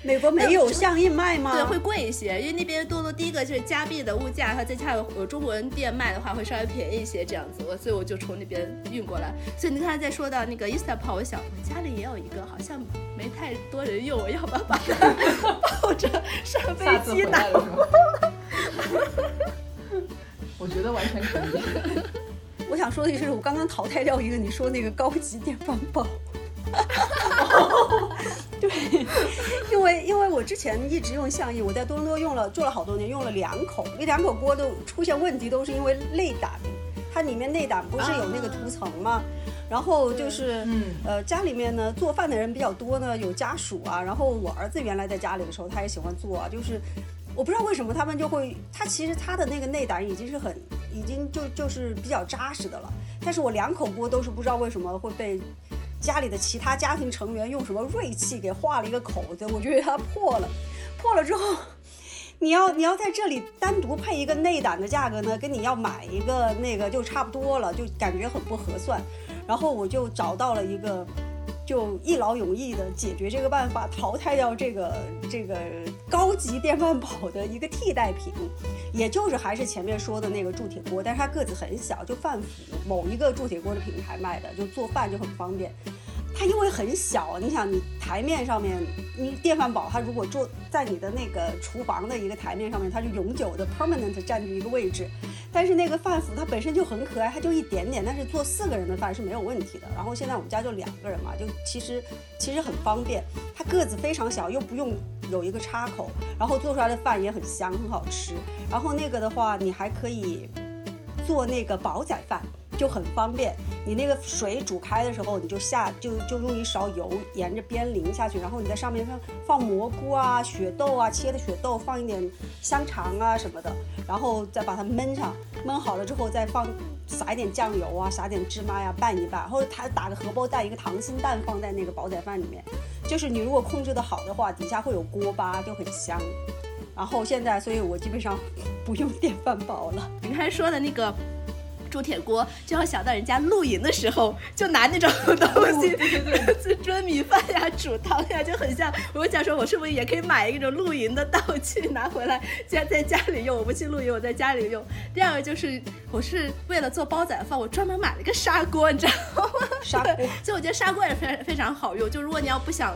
美 [LAUGHS] 国没有象印卖吗？对，会贵一些，因为那边多多第一个就是加币的物价，然后再加上有中国人店卖的话会稍微便宜一些这样子，我所以我就从那边运过来。所以你看，再说到那个 Instapot，我想我家里也有一个，好像没太多人用，我要不要把它抱着上飞机拿？[LAUGHS] 我觉得完全可以。[LAUGHS] 我想说的就是，我刚刚淘汰掉一个你说那个高级电饭煲。[LAUGHS] 对，因为因为我之前一直用象印，我在多伦多用了做了好多年，用了两口，那两口锅都出现问题，都是因为内胆，它里面内胆不是有那个涂层吗？然后就是，呃，家里面呢做饭的人比较多呢，有家属啊，然后我儿子原来在家里的时候，他也喜欢做啊，就是。我不知道为什么他们就会，它其实它的那个内胆已经是很，已经就就是比较扎实的了。但是我两口锅都是不知道为什么会被家里的其他家庭成员用什么锐器给划了一个口子，我觉得它破了。破了之后，你要你要在这里单独配一个内胆的价格呢，跟你要买一个那个就差不多了，就感觉很不合算。然后我就找到了一个。就一劳永逸的解决这个办法，淘汰掉这个这个高级电饭煲的一个替代品，也就是还是前面说的那个铸铁锅，但是它个子很小，就饭府某一个铸铁锅的品牌卖的，就做饭就很方便。它因为很小，你想你台面上面，你电饭煲它如果坐在你的那个厨房的一个台面上面，它就永久的 permanent 占据一个位置。但是那个饭釜它本身就很可爱，它就一点点，但是做四个人的饭是没有问题的。然后现在我们家就两个人嘛，就其实其实很方便。它个子非常小，又不用有一个插口，然后做出来的饭也很香，很好吃。然后那个的话，你还可以做那个煲仔饭。就很方便，你那个水煮开的时候，你就下就就用一勺油沿着边淋下去，然后你在上面放放蘑菇啊、血豆啊、切的血豆，放一点香肠啊什么的，然后再把它焖上，焖好了之后再放撒一点酱油啊，撒点芝麻呀拌一拌，或者他打个荷包蛋、一个溏心蛋放在那个煲仔饭里面，就是你如果控制的好的话，底下会有锅巴，就很香。然后现在，所以我基本上不用电饭煲了。你刚才说的那个。铸铁锅，就要想到人家露营的时候，就拿那种东西，去蒸米饭呀、煮汤呀，就很像。我想说，我是不是也可以买一种露营的道具拿回来，家在家里用？我不去露营，我在家里用。第二个就是，我是为了做煲仔饭，我专门买了一个砂锅，你知道吗？砂锅，[LAUGHS] 所以我觉得砂锅也非常非常好用。就如果你要不想。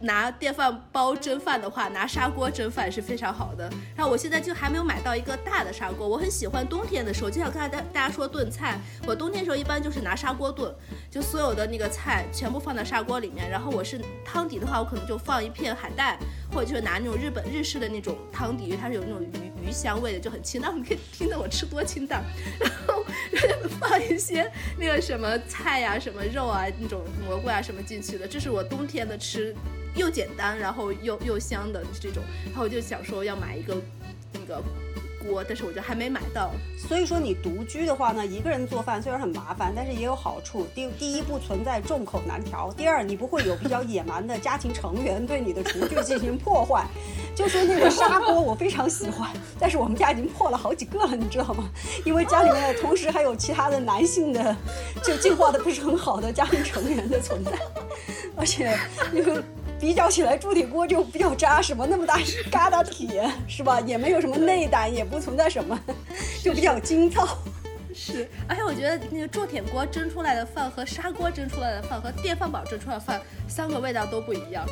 拿电饭煲蒸饭的话，拿砂锅蒸饭是非常好的。然后我现在就还没有买到一个大的砂锅。我很喜欢冬天的时候，就像刚才大大家说炖菜，我冬天的时候一般就是拿砂锅炖，就所有的那个菜全部放在砂锅里面。然后我是汤底的话，我可能就放一片海带，或者就是拿那种日本日式的那种汤底，它是有那种鱼鱼香味的，就很清淡。[LAUGHS] 你可以听得我吃多清淡。[LAUGHS] 然后 [LAUGHS] 放一些那个什么菜呀、什么肉啊、那种蘑菇啊什么进去的，这是我冬天的吃。又简单，然后又又香的这种，然后我就想说要买一个那个锅，但是我就还没买到。所以说你独居的话呢，一个人做饭虽然很麻烦，但是也有好处。第第一不存在众口难调，第二你不会有比较野蛮的家庭成员对你的厨具进行破坏。就说那个砂锅我非常喜欢，但是我们家已经破了好几个了，你知道吗？因为家里面同时还有其他的男性的，就进化的不是很好的家庭成员的存在，而且那个。比较起来，铸铁锅就比较扎实嘛，那么大疙瘩铁是吧？也没有什么内胆，也不存在什么，[LAUGHS] 就比较精糙。是，而且我觉得那个铸铁锅蒸出来的饭和砂锅蒸出来的饭和电饭煲蒸出来的饭，三个味道都不一样。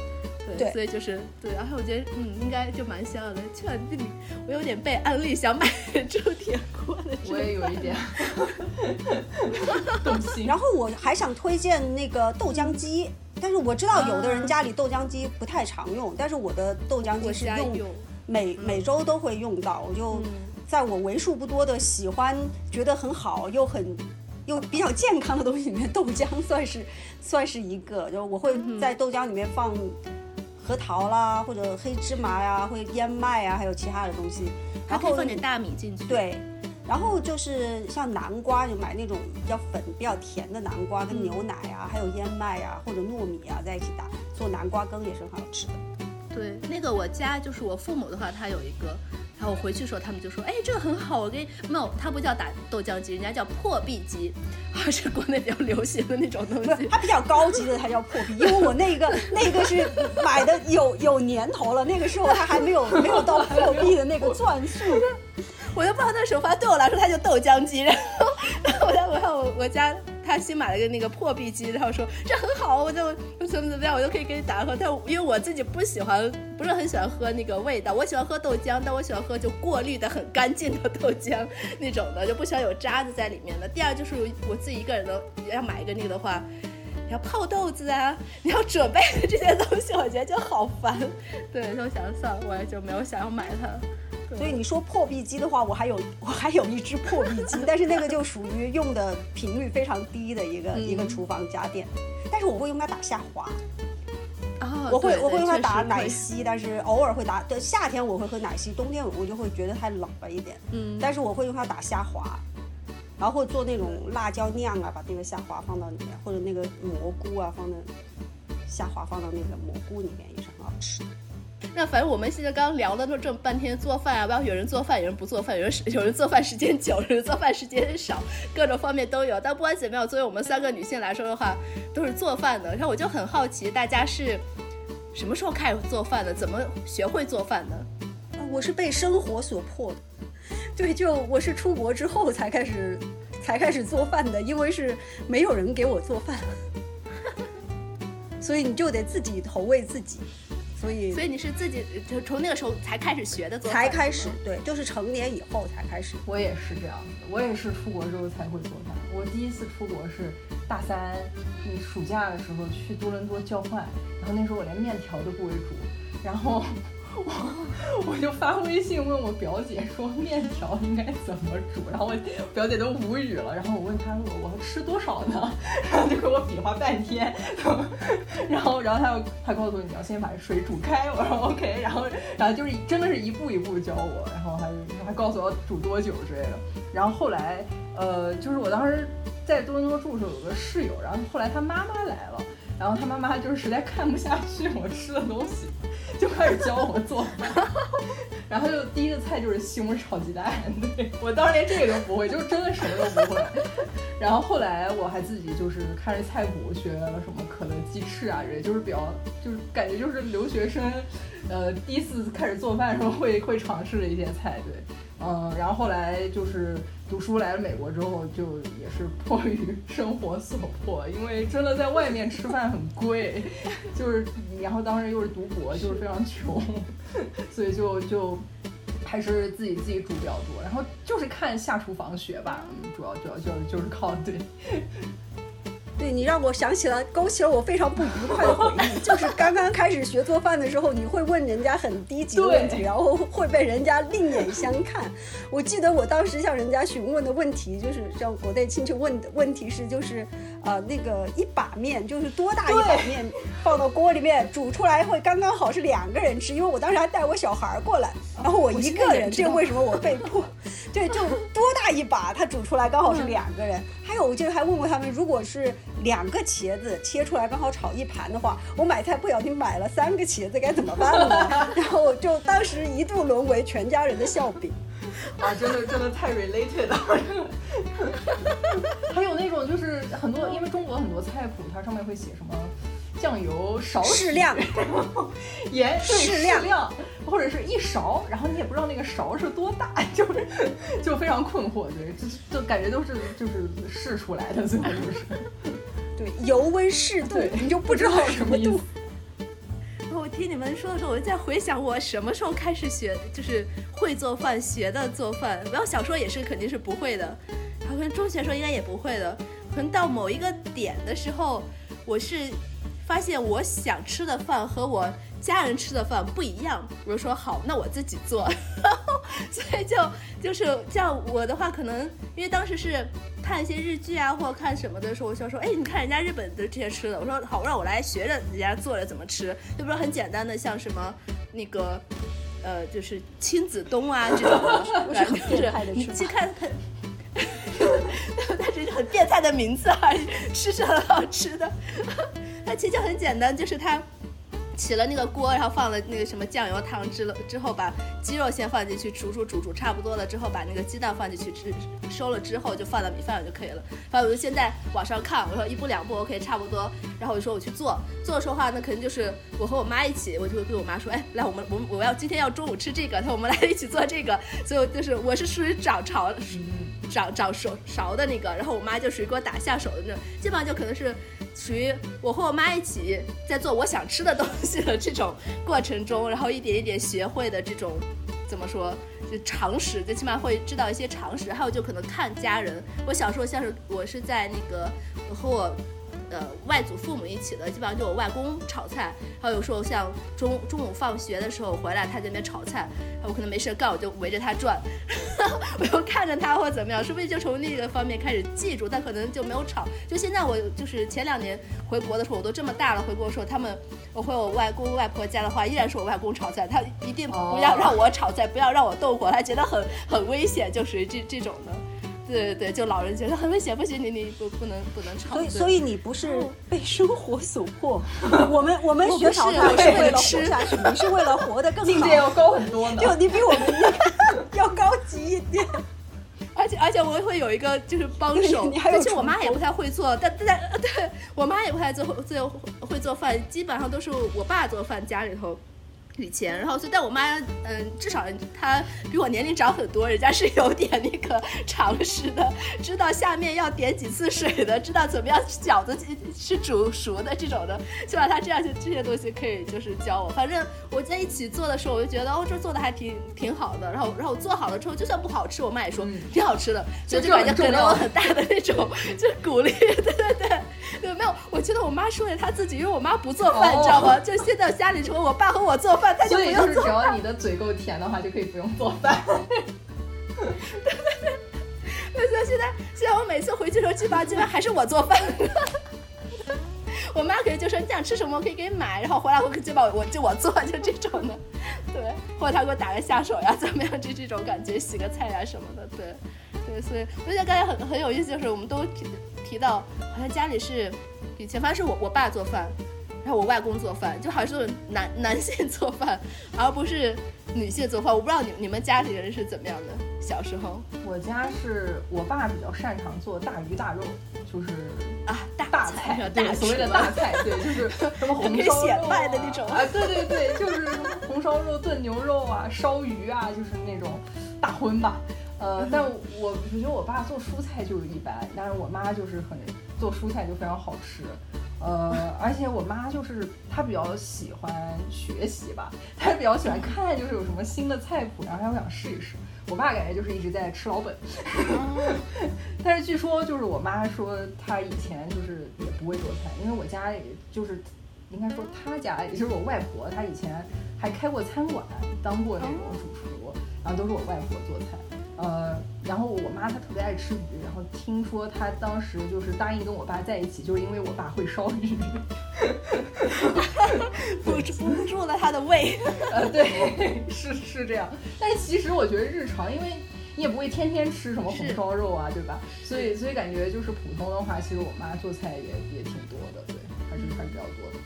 对，所以就是对，然后我觉得嗯，应该就蛮香的。就这里，我有点被安利想买 [LAUGHS] 铸铁锅的。我也有一点 [LAUGHS] 动心。然后我还想推荐那个豆浆机。但是我知道有的人家里豆浆机不太常用，但是我的豆浆机是用每每周都会用到。我就在我为数不多的喜欢觉得很好又很又比较健康的东西里面，豆浆算是算是一个。就我会在豆浆里面放核桃啦，或者黑芝麻呀，或者燕麦啊，还有其他的东西，然后放点大米进去。对。然后就是像南瓜，就买那种比较粉、比较甜的南瓜，跟牛奶啊，还有燕麦啊，或者糯米啊在一起打，做南瓜羹也是很好吃的。对，那个我家就是我父母的话，他有一个，然后我回去的时候，他们就说，哎，这个很好，我给没有，它不叫打豆浆机，人家叫破壁机，还是国内比较流行的那种东西。它比较高级的才叫破壁，因为我那个 [LAUGHS] 那个是买的有有年头了，那个时候它还没有没有到破壁的那个钻数。我就不知道那首发对我来说，它就豆浆机。然后，然后我在我看我我家他新买了个那个破壁机，然后说这很好，我就怎么怎么样，我就可以给你打喝。但因为我自己不喜欢，不是很喜欢喝那个味道，我喜欢喝豆浆，但我喜欢喝就过滤的很干净的豆浆那种的，就不喜欢有渣子在里面的。第二就是我自己一个人的要买一个那个的话，你要泡豆子啊，你要准备的这些东西，我觉得就好烦。对，所以我想算了，我也就没有想要买它。所以你说破壁机的话，我还有 [LAUGHS] 我还有一只破壁机，但是那个就属于用的频率非常低的一个一个厨房家电，但是我会用它打虾滑。啊，我会我会用它打奶昔，但是偶尔会打。对，夏天我会喝奶昔，冬天我就会觉得太冷了一点。嗯，但是我会用它打虾滑，然后做那种辣椒酿啊，把那个虾滑放到里面，或者那个蘑菇啊放在虾滑放到那个蘑菇里面也是很好吃的。那反正我们现在刚聊了这么半天做饭啊，包括有人做饭，有人不做饭，有人有人做饭时间久，有人做饭时间少，各种方面都有。但不管怎么样，作为我们三个女性来说的话，都是做饭的。然后我就很好奇，大家是什么时候开始做饭的？怎么学会做饭的？我是被生活所迫的。对，就我是出国之后才开始才开始做饭的，因为是没有人给我做饭，[LAUGHS] 所以你就得自己投喂自己。所以，所以你是自己就从那个时候才开始学的，才开始对，就是成年以后才开始。我也是这样的，我也是出国之后才会做饭。我第一次出国是大三，嗯暑假的时候去多伦多交换，然后那时候我连面条都不会煮，然后。我 [LAUGHS] 我就发微信问我表姐说面条应该怎么煮，然后我表姐都无语了。然后我问她说我要吃多少呢？[LAUGHS] 然后就给我比划半天。[LAUGHS] 然后然后她又她告诉我你要先把水煮开。我说 OK。然后然后就是真的是一步一步教我，然后还还告诉我要煮多久之类的。然后后来呃就是我当时在多伦多住的时候有个室友，然后后来她妈妈来了，然后他妈妈就是实在看不下去 [LAUGHS] 我吃的东西。[LAUGHS] 就开始教我做饭，[LAUGHS] 然后就第一个菜就是西红柿炒鸡蛋，对我当时连这个都不会，就真的什么都不会。然后后来我还自己就是看着菜谱学了什么可乐鸡翅啊，这就是比较就是感觉就是留学生，呃，第一次开始做饭的时候会会尝试的一些菜，对。嗯，然后后来就是读书来了美国之后，就也是迫于生活所迫，因为真的在外面吃饭很贵，[LAUGHS] 就是然后当时又是读博，就是非常穷，[LAUGHS] 所以就就还是自己自己煮比较多，然后就是看下厨房学吧，主要主要就是就是靠对。对你让我想起了，勾起了我非常不愉快的回忆。[LAUGHS] 就是刚刚开始学做饭的时候，你会问人家很低级的问题，然后会被人家另眼相看。我记得我当时向人家询问的问题，就是像国内亲戚问的问题是，就是呃那个一把面，就是多大一把面放到锅里面煮出来会刚刚好是两个人吃，因为我当时还带我小孩过来，然后我一个人，这为什么我被迫？[LAUGHS] 对，就一把，它煮出来刚好是两个人。还有，我就还问过他们，如果是两个茄子切出来刚好炒一盘的话，我买菜不小心买了三个茄子该怎么办呢？[LAUGHS] 然后就当时一度沦为全家人的笑柄。啊，真的真的太 related 了。[LAUGHS] 还有那种就是很多，因为中国很多菜谱，它上面会写什么酱油少适量，[LAUGHS] 盐适量，或者是一勺，然后你也不知道那个勺是多大，[LAUGHS] 就是就非常困惑，对，就就感觉都是就是试出来的，最后就是。[LAUGHS] 对，油温适度，你就不知道什么度。我听你们说的时候，我就在回想我什么时候开始学，就是会做饭学的做饭。然后小时候也是肯定是不会的，然后可能中学时候应该也不会的。可能到某一个点的时候，我是发现我想吃的饭和我。家人吃的饭不一样，我就说好，那我自己做，[LAUGHS] 所以就就是像我的话，可能因为当时是看一些日剧啊，或者看什么的时候，我就说，哎，你看人家日本的这些吃的，我说好，让我来学着人家做着怎么吃，就比如很简单的，像什么那个，呃，就是亲子冬啊这种的，[LAUGHS] 就是你去看看，[LAUGHS] 它是很变态的名字而已，吃是很好吃的，[LAUGHS] 它其实很简单，就是它。起了那个锅，然后放了那个什么酱油汤之了之后，把鸡肉先放进去煮煮煮煮差不多了之后，把那个鸡蛋放进去吃收了之后，就放到米饭上就可以了。反正我就现在网上看，我说一步两步 OK 差不多，然后我就说我去做。做的时候话，那肯定就是我和我妈一起，我就会跟我妈说，哎，来我们我们我要今天要中午吃这个，那我们来一起做这个。所以就是我是属于掌勺掌掌手勺的那个，然后我妈就属于给我打下手的那种，基本上就可能是。属于我和我妈一起在做我想吃的东西的这种过程中，然后一点一点学会的这种，怎么说，就常识，最起码会知道一些常识。还有就可能看家人，我小时候像是我是在那个和我。呃，外祖父母一起的，基本上就我外公炒菜，还有有时候像中中午放学的时候回来，他在那边炒菜，我可能没事干，我就围着他转，[LAUGHS] 我就看着他或怎么样，说不定就从那个方面开始记住，但可能就没有炒。就现在我就是前两年回国的时候，我都这么大了，回国的时候他们我回我外公外婆家的话，依然是我外公炒菜，他一定不要让我炒菜，不要让我动火，他觉得很很危险，就属于这这种的。对对对，就老人觉得很危险，不行，你你不不能不能唱。所以所以你不是被生活所迫，我们我们学炒菜我是为了活吃下去，你是为了活得更好境界要，高很多呢。就你比我们 [LAUGHS] 要高级一点。[LAUGHS] 而且而且我会有一个就是帮手，而且我妈也不太会做，但但但 [LAUGHS] 对我妈也不太做做会做饭，基本上都是我爸做饭家里头。以前，然后所以，但我妈，嗯，至少她比我年龄长很多，人家是有点那个常识的，知道下面要点几次水的，知道怎么样饺子是煮熟的这种的，起码她这样就这些东西可以就是教我。反正我在一起做的时候，我就觉得哦，这做的还挺挺好的。然后，然后我做好了之后，就算不好吃，我妈也说、嗯挺好吃的，所以就就感觉给了我很大的那种就是鼓励。对对对，对，没有，我觉得我妈说的她自己，因为我妈不做饭，哦你知道吗？就现在家里除了我爸和我做饭，她就不所以就是只。要你的嘴够甜的话，就可以不用做饭。对，所以现在现在我每次回去的时候，基本上基本还是我做饭。[LAUGHS] 我妈可能就说你想吃什么，我可以给你买，然后回来我可就把我就我做，就这种的，对，或者她给我打个下手呀，怎么样，就这种感觉，洗个菜呀什么的，对，对，所以我觉得刚才很很有意思，就是我们都提提到，好像家里是以前反正是我我爸做饭，然后我外公做饭，就好像是男男性做饭，而不是女性做饭。我不知道你你们家里人是怎么样的，小时候我家是我爸比较擅长做大鱼大肉，就是啊，大大菜大所谓的大菜，[LAUGHS] 对，就是什么红烧肉、显啊、的那种啊，对对对，就是红烧肉、炖牛肉啊、烧鱼啊，就是那种大荤吧。呃，但我我觉得我爸做蔬菜就是一般，但是我妈就是很做蔬菜就非常好吃。呃，而且我妈就是她比较喜欢学习吧，她比较喜欢看就是有什么新的菜谱，然后她会想试一试。我爸感觉就是一直在吃老本，[LAUGHS] 但是据说就是我妈说她以前就是也不会做菜，因为我家里就是应该说她家也就是我外婆，她以前还开过餐馆，当过那种主厨，然后都是我外婆做菜。呃，然后我妈她特别爱吃鱼，然后听说她当时就是答应跟我爸在一起，就是因为我爸会烧鱼。[LAUGHS] 补补住了他的胃。呃，对，[LAUGHS] 是是这样。但是其实我觉得日常，因为你也不会天天吃什么红是烧肉啊，对吧？所以所以感觉就是普通的话，其实我妈做菜也也挺多的，对，还是还是比较多的。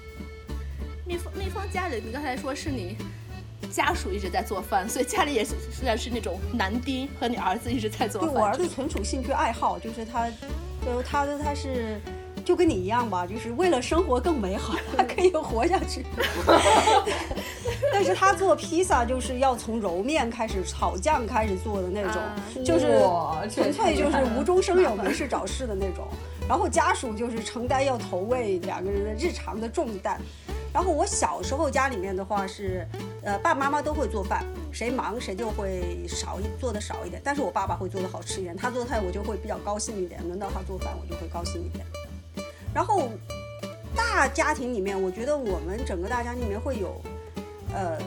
蜜蜂蜜蜂家里，你刚才说是你家属一直在做饭，所以家里也是虽然是那种男丁和你儿子一直在做饭。对我儿子纯属兴趣爱好，就是他，呃，他他是就跟你一样吧，就是为了生活更美好，他可以活下去。[LAUGHS] 但是他做披萨就是要从揉面开始，炒酱开始做的那种，啊就是纯粹就是无中生有、没事找事的那种。然后家属就是承担要投喂两个人的日常的重担。然后我小时候家里面的话是，呃，爸爸妈妈都会做饭，谁忙谁就会少一做的少一点。但是我爸爸会做的好吃一点，他做菜我就会比较高兴一点，轮到他做饭我就会高兴一点。然后大家庭里面，我觉得我们整个大家庭里面会有，呃，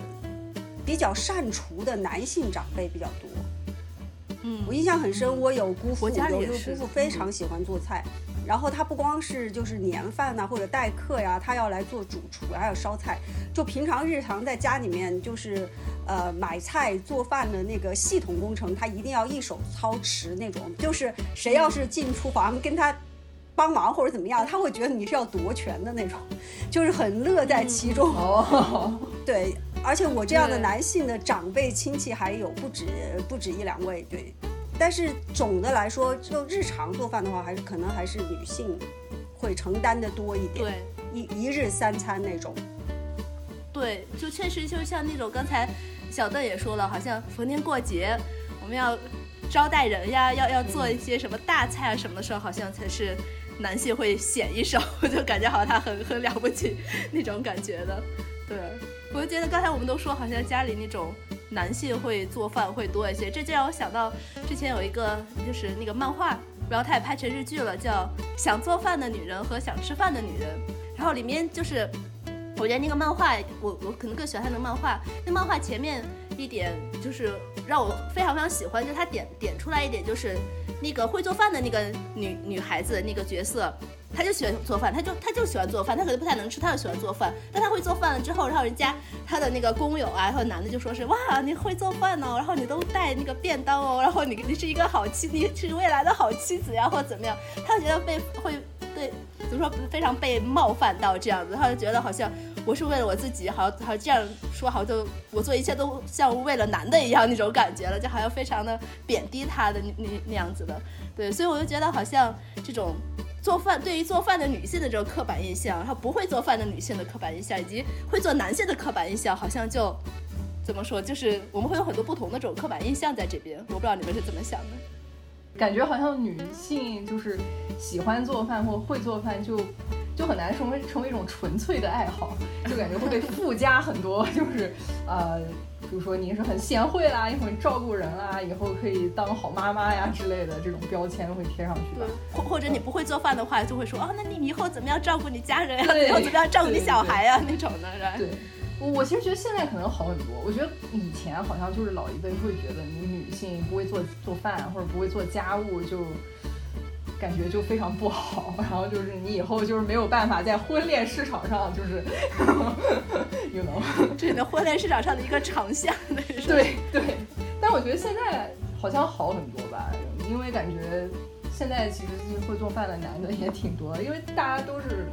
比较善厨的男性长辈比较多。嗯我印象很深，我有姑父，我家里有一个姑父非常喜欢做菜，然后他不光是就是年饭呐、或者待客呀，他要来做主厨，还要烧菜。就平常日常在家里面，就是呃买菜做饭的那个系统工程，他一定要一手操持那种。就是谁要是进厨房跟他帮忙或者怎么样，他会觉得你是要夺权的那种，就是很乐在其中。哦，对，而且我这样的男性的长辈亲戚还有不止不止一两位，对。但是总的来说，就日常做饭的话，还是可能还是女性会承担的多一点，对一一日三餐那种。对，就确实就像那种刚才小邓也说了，好像逢年过节我们要招待人呀，要要做一些什么大菜啊什么的时候，好像才是男性会显一手，[LAUGHS] 就感觉好像他很很了不起 [LAUGHS] 那种感觉的。对，我就觉得刚才我们都说，好像家里那种男性会做饭会多一些，这就让我想到之前有一个就是那个漫画，然后他也拍成日剧了，叫《想做饭的女人和想吃饭的女人》，然后里面就是。我觉得那个漫画，我我可能更喜欢他的漫画。那漫画前面一点就是让我非常非常喜欢，就他点点出来一点，就是那个会做饭的那个女女孩子那个角色。她就喜欢做饭，她就她就喜欢做饭，她可能不太能吃，她就喜欢做饭。但她会做饭了之后，然后人家她的那个工友啊，然后男的就说是哇，你会做饭哦，然后你都带那个便当哦，然后你你是一个好妻，你是未来的好妻子呀，或怎么样？她就觉得被会对怎么说非常被冒犯到这样子，他就觉得好像我是为了我自己，好像好像这样说，好像我做一切都像为了男的一样那种感觉了，就好像非常的贬低他的那那样子的。对，所以我就觉得好像这种。做饭对于做饭的女性的这种刻板印象，然后不会做饭的女性的刻板印象，以及会做男性的刻板印象，好像就怎么说，就是我们会有很多不同的这种刻板印象在这边。我不知道你们是怎么想的？感觉好像女性就是喜欢做饭或会做饭，就就很难成为成为一种纯粹的爱好，就感觉会被附加很多，就是呃。比如说你是很贤惠啦，你很照顾人啦，以后可以当好妈妈呀之类的这种标签会贴上去。对，或或者你不会做饭的话，就会说啊，那你以后怎么样照顾你家人呀？以后怎么样照顾你小孩呀？那种的，是吧？对，我我其实觉得现在可能好很多。我觉得以前好像就是老一辈会觉得你女性不会做做饭或者不会做家务就。感觉就非常不好，[LAUGHS] 然后就是你以后就是没有办法在婚恋市场上就是，[LAUGHS] you know，这是婚恋市场上的一个长项。对对，但我觉得现在好像好很多吧，因为感觉现在其实会做饭的男的也挺多，因为大家都是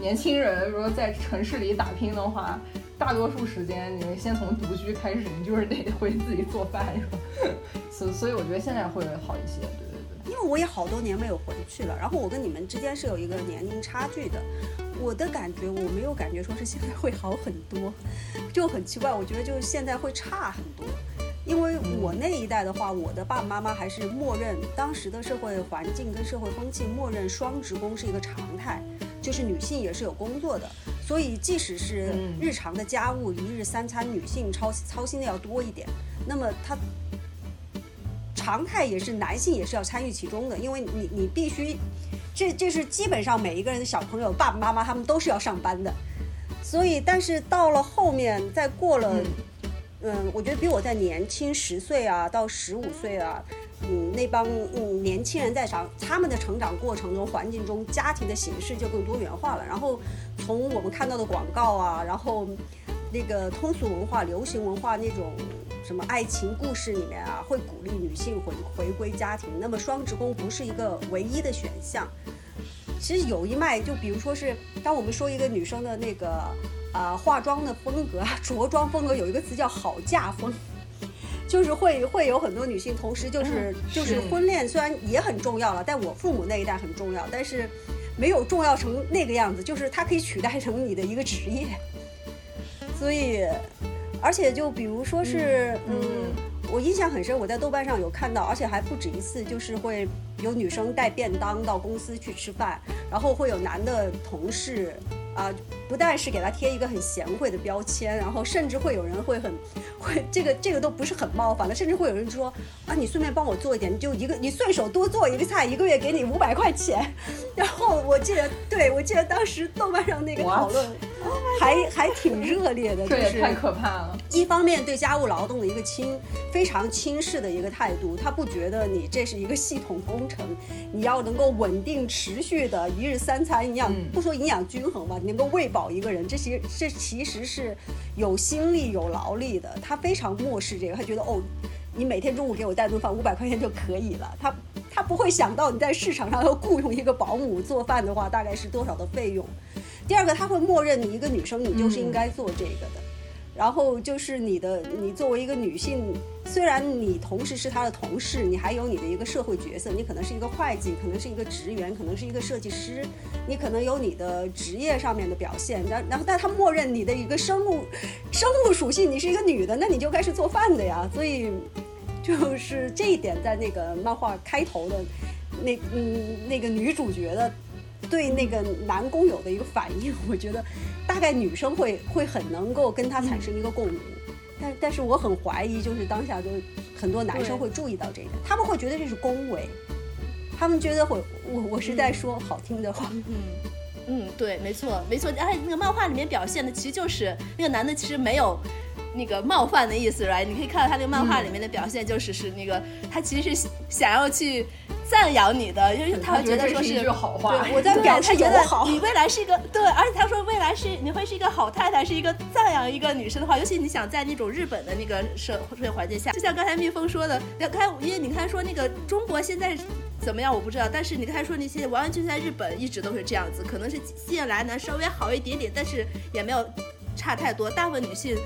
年轻人，如果在城市里打拼的话，大多数时间你先从独居开始，你就是得会自己做饭，是吧？[LAUGHS] 所所以我觉得现在会好一些，对。因为我也好多年没有回去了，然后我跟你们之间是有一个年龄差距的，我的感觉我没有感觉说是现在会好很多，就很奇怪，我觉得就是现在会差很多，因为我那一代的话，我的爸爸妈妈还是默认当时的社会环境跟社会风气，默认双职工是一个常态，就是女性也是有工作的，所以即使是日常的家务，一日三餐，女性操操心的要多一点，那么她。常态也是男性也是要参与其中的，因为你你必须，这这是基本上每一个人的小朋友爸爸妈妈他们都是要上班的，所以但是到了后面再过了，嗯，我觉得比我在年轻十岁啊到十五岁啊，嗯，那帮嗯年轻人在长他们的成长过程中环境中家庭的形式就更多元化了，然后从我们看到的广告啊，然后那个通俗文化、流行文化那种。什么爱情故事里面啊，会鼓励女性回回归家庭。那么双职工不是一个唯一的选项。其实有一脉，就比如说是，当我们说一个女生的那个啊化妆的风格、着装风格，有一个词叫好嫁风，就是会会有很多女性同时就是就是婚恋虽然也很重要了，但我父母那一代很重要，但是没有重要成那个样子，就是它可以取代成你的一个职业，所以。而且就比如说是，嗯，我印象很深，我在豆瓣上有看到，而且还不止一次，就是会有女生带便当到公司去吃饭，然后会有男的同事。啊，不但是给他贴一个很贤惠的标签，然后甚至会有人会很，会这个这个都不是很冒犯的，甚至会有人说啊，你顺便帮我做一点，就一个你顺手多做一个菜，一个月给你五百块钱。然后我记得，对我记得当时豆瓣上那个讨论还还挺热烈的，这也太可怕了。一方面对家务劳动的一个轻非常轻视的一个态度，他不觉得你这是一个系统工程，你要能够稳定持续的一日三餐营养，不说营养均衡吧。能够喂饱一个人，这其实这其实是有心力有劳力的。他非常漠视这个，他觉得哦，你每天中午给我带顿饭，五百块钱就可以了。他他不会想到你在市场上要雇佣一个保姆做饭的话，大概是多少的费用。第二个，他会默认你一个女生，你就是应该做这个的。然后就是你的，你作为一个女性，虽然你同时是他的同事，你还有你的一个社会角色，你可能是一个会计，可能是一个职员，可能是一个设计师，你可能有你的职业上面的表现。然然后，但他默认你的一个生物生物属性，你是一个女的，那你就该是做饭的呀。所以，就是这一点，在那个漫画开头的那嗯那个女主角的。对那个男工友的一个反应，[LAUGHS] 我觉得大概女生会会很能够跟他产生一个共鸣，但但是我很怀疑，就是当下就很多男生会注意到这一点，他们会觉得这是恭维，他们觉得会我我是在说好听的话，嗯嗯，对，没错没错，而且那个漫画里面表现的其实就是那个男的其实没有那个冒犯的意思，right？你可以看到他那个漫画里面的表现，就是是那个他其实是想要去赞扬你的，因为他会觉得说是一句好话。对，我 [LAUGHS] 在表示觉得好。你未来是一个对，而且他说未来是你会是一个好太太，是一个赞扬一个女生的话，尤其你想在那种日本的那个社会环境下，就像刚才蜜蜂说的，要看，因为你看说那个中国现在。怎么样？我不知道。但是你刚才说那些，完完全全在日本一直都是这样子，可能是近来呢稍微好一点点，但是也没有差太多。大部分女性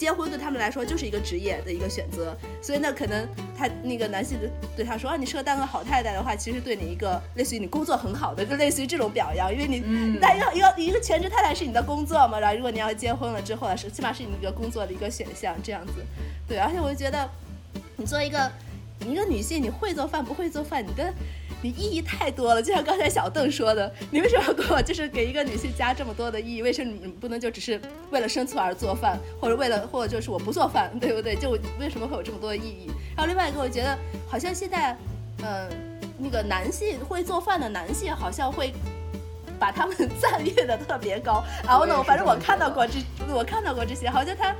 结婚对他们来说就是一个职业的一个选择，所以那，可能他那个男性对他说啊，你适合当个好太太的话，其实对你一个类似于你工作很好的，就类似于这种表扬，因为你那一个一个一个全职太太是你的工作嘛，然后如果你要结婚了之后是起码是你一个工作的一个选项，这样子。对，而且我就觉得你作为一个。一个女性，你会做饭不会做饭，你的你意义太多了。就像刚才小邓说的，你为什么要给我就是给一个女性加这么多的意义？为什么你不能就只是为了生存而做饭，或者为了或者就是我不做饭，对不对？就为什么会有这么多的意义？然后另外一个，我觉得好像现在，嗯，那个男性会做饭的男性好像会把他们 [LAUGHS] 赞誉的特别高。然后呢，反正我看到过这，我看到过这些，好像他。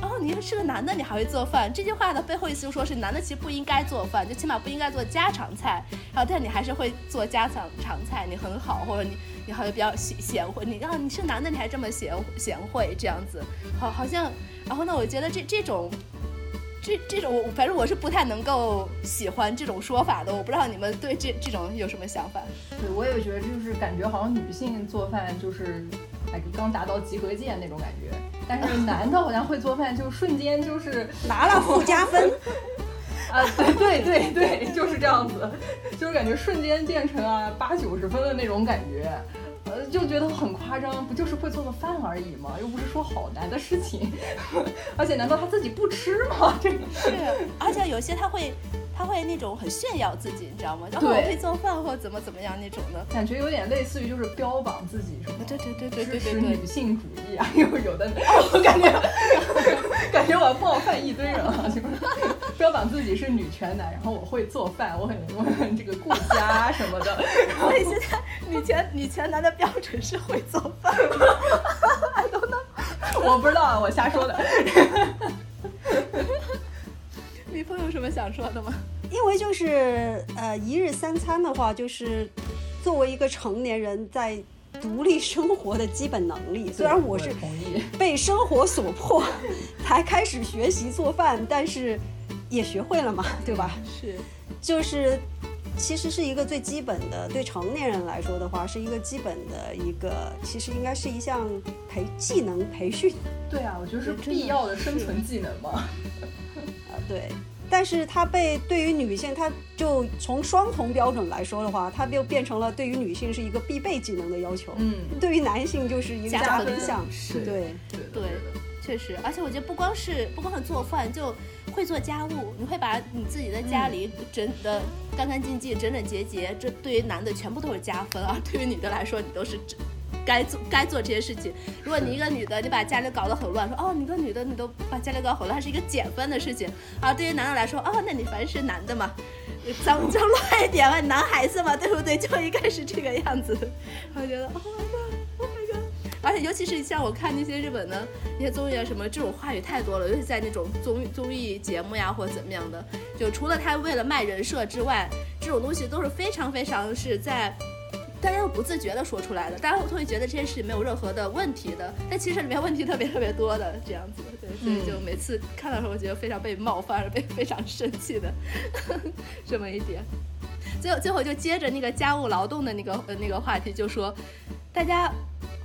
然后你是个男的，你还会做饭？这句话的背后意思就说是男的其实不应该做饭，就起码不应该做家常菜。然后但你还是会做家常常菜，你很好，或者你你好像比较贤贤惠。你啊你是男的，你还这么贤贤惠这样子，好好像。然后呢，我觉得这这种，这这种我反正我是不太能够喜欢这种说法的。我不知道你们对这这种有什么想法？对，我也觉得就是感觉好像女性做饭就是哎刚达到及格线那种感觉。但是男的好像会做饭，就瞬间就是拿了附加分，[LAUGHS] 啊，对对对对，就是这样子，就是感觉瞬间变成啊八九十分的那种感觉，呃，就觉得很夸张，不就是会做个饭而已吗？又不是说好难的事情，[LAUGHS] 而且难道他自己不吃吗？这个是，而且有些他会。他会那种很炫耀自己，你知道吗？然后我会做饭或怎么怎么样那种的感觉，有点类似于就是标榜自己什么，对对对对对，女性主义啊，又有的，我感觉感觉我冒犯一堆人了，就是标榜自己是女权男，然后我会做饭，我很我很这个顾家什么的。所以现在女权女权男的标准是会做饭？I don't know，我不知道啊，我瞎说的。蜜蜂有什么想说的吗？因为就是呃，一日三餐的话，就是作为一个成年人在独立生活的基本能力。虽然我是被生活所迫 [LAUGHS] 才开始学习做饭，但是也学会了嘛，[LAUGHS] 对吧？是，就是其实是一个最基本的，对成年人来说的话，是一个基本的一个，其实应该是一项培技能培训。对啊，我觉得是必要的生存技能嘛。对，但是它被对于女性，它就从双重标准来说的话，它就变成了对于女性是一个必备技能的要求。嗯，对于男性就是一个加分项。是，对，对，确实。而且我觉得不光是不光是做饭，就会做家务，你会把你自己的家里整的干干净净、整整洁洁，这对于男的全部都是加分啊，对于女的来说，你都是。该做该做这些事情。如果你一个女的，你把家里搞得很乱，说哦，你个女的你都把家里搞很乱，它是一个减分的事情。啊，对于男的来说，哦，那你凡是男的嘛，脏脏乱一点嘛，男孩子嘛，对不对？就应该是这个样子。我觉得，Oh my god，Oh my god。而且尤其是像我看那些日本的那些综艺啊什么，这种话语太多了，尤其在那种综综艺节目呀或者怎么样的，就除了他为了卖人设之外，这种东西都是非常非常是在。大家又不自觉的说出来的，大家会会觉得这件事情没有任何的问题的，但其实里面问题特别特别多的这样子，对，所以就每次看到时候，我觉得非常被冒犯，被非常生气的 [LAUGHS] 这么一点。最后最后就接着那个家务劳动的那个呃那个话题，就说大家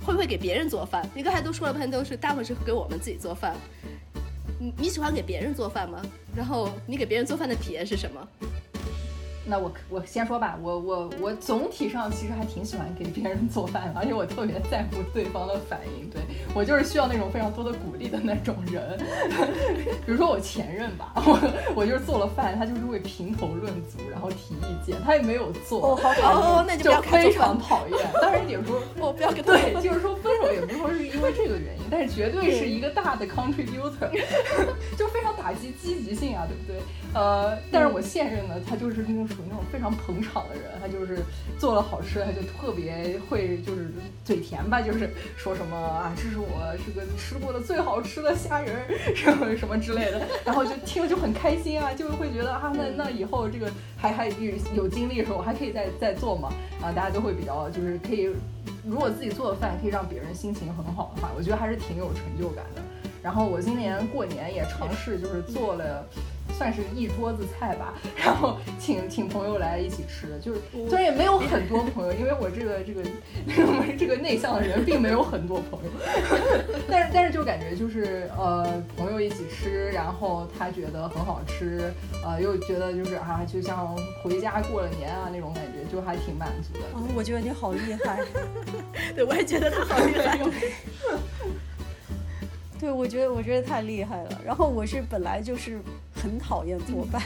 会不会给别人做饭？你刚才都说了半天都是大部分是给我们自己做饭，你你喜欢给别人做饭吗？然后你给别人做饭的体验是什么？那我我先说吧，我我我总体上其实还挺喜欢给别人做饭的，而且我特别在乎对方的反应。对我就是需要那种非常多的鼓励的那种人。[LAUGHS] 比如说我前任吧，我我就是做了饭，他就是会评头论足，然后提意见，他也没有做，哦，好，那就非常讨厌。当然也说，我不要跟对，就是说分手也不是说是因为这个原因，但是绝对是一个大的 contributor，[LAUGHS] 就非常打击积极性啊，对不对？呃，但是我现任呢，他就是那种。属于那种非常捧场的人，他就是做了好吃，他就特别会就是嘴甜吧，就是说什么啊，这是我这个吃过的最好吃的虾仁，[LAUGHS] 什么什么之类的，然后就听了就很开心啊，就会觉得啊，那那以后这个还还有有精力的时候，我还可以再再做嘛，啊，大家都会比较就是可以，如果自己做的饭可以让别人心情很好的话，我觉得还是挺有成就感的。然后我今年过年也尝试就是做了。算是一桌子菜吧，然后请请朋友来一起吃，就是虽然也没有很多朋友，因为我这个这个这个内向的人并没有很多朋友，[LAUGHS] 但是但是就感觉就是呃朋友一起吃，然后他觉得很好吃，呃又觉得就是啊就像回家过了年啊那种感觉，就还挺满足的。啊，我觉得你好厉害，[LAUGHS] 对我也觉得他好厉害。对，我觉得我觉得太厉害了。然后我是本来就是很讨厌做饭，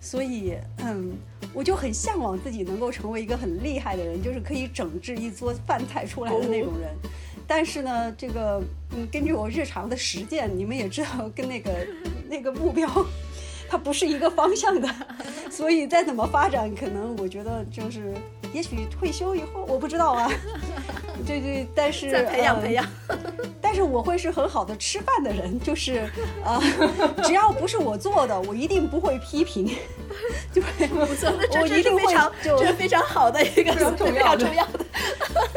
所以嗯，我就很向往自己能够成为一个很厉害的人，就是可以整治一桌饭菜出来的那种人。但是呢，这个嗯，根据我日常的实践，你们也知道，跟那个那个目标，它不是一个方向的。所以再怎么发展，可能我觉得就是，也许退休以后，我不知道啊。对对，但是再培养培养。[LAUGHS] 但是我会是很好的吃饭的人，就是啊，只要不是我做的，我一定不会批评。对，不错，我一定会，这是非常好的一个非常重要的。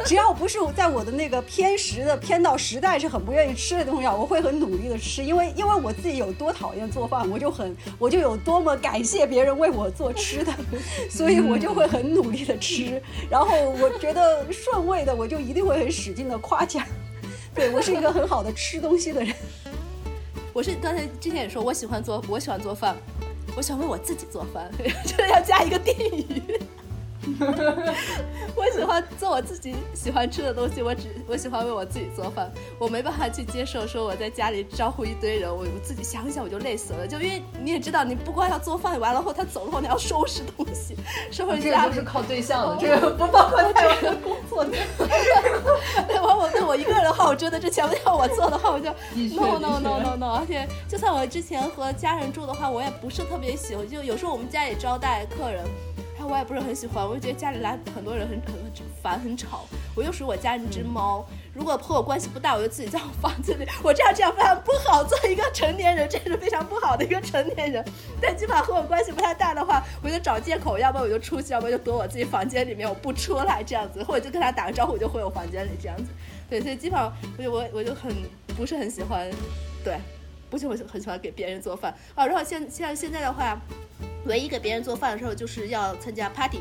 只要不是在我的那个偏食的偏到实在是很不愿意吃的东西，我会很努力的吃，因为因为我自己有多讨厌做饭，我就很我就有多么感谢别人为我做吃的，所以我就会很努力的吃。然后我觉得顺位的，我就一定会很使劲的夸奖。对我是一个很好的吃东西的人。我是刚才之前也说，我喜欢做，我喜欢做饭，我想为我自己做饭，这 [LAUGHS] 要加一个定语。[LAUGHS] 我喜欢做我自己喜欢吃的东西，我只我喜欢为我自己做饭，我没办法去接受说我在家里招呼一堆人，我我自己想想我就累死了，就因为你也知道，你不光要做饭，完了后他走了后你要收拾东西，收拾家都是靠对象的，[LAUGHS] 这个不包括在我的工作的。[LAUGHS] 对，完我对我一个人的话，我真的这全部要我做的话，我就 no no no no no，而且就算我之前和家人住的话，我也不是特别喜欢，就有时候我们家里招待客人。我也不是很喜欢，我就觉得家里来很多人很很烦很吵。我又属于我家那只猫，如果和我关系不大，我就自己在我房子里。我这样这样非常不好，做一个成年人，这是非常不好的一个成年人。但基本上和我关系不太大的话，我就找借口，要不然我就出去，要不然就躲我自己房间里面，我不出来这样子，或者就跟他打个招呼，我就回我房间里这样子。对，所以基本上我就我我就很不是很喜欢，对，不是我很喜欢给别人做饭啊。然后现像现在的话。唯一给别人做饭的时候，就是要参加 party，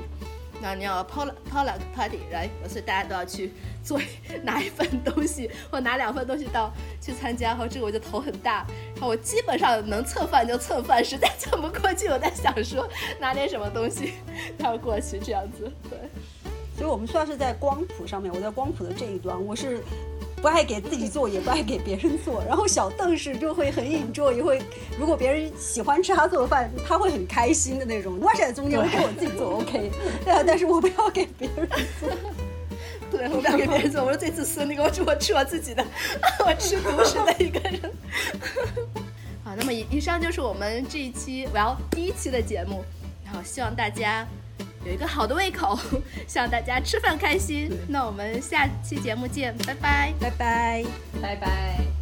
那你要 pola pola party 来，所以大家都要去做 [LAUGHS] 拿一份东西或拿两份东西到去参加，然后这个我就头很大，然后我基本上能蹭饭就蹭饭，实在蹭不过去，我在想说拿点什么东西要过去这样子，对，所以我们算是在光谱上面，我在光谱的这一端，我是。不爱给自己做，也不爱给别人做。然后小邓是就会很 enjoy，会如果别人喜欢吃他做的饭，他会很开心的那种。我是在中间，我给我自己做 [LAUGHS] OK，对啊，但是我不要给别人做。对，我不要给别人做。我说这次私那个，我吃我吃我自己的，[LAUGHS] 我吃独食的一个人。[LAUGHS] 好，那么以以上就是我们这一期我要第一期的节目，然后希望大家。有一个好的胃口，[LAUGHS] 希望大家吃饭开心。那我们下期节目见，拜拜，拜拜，拜拜。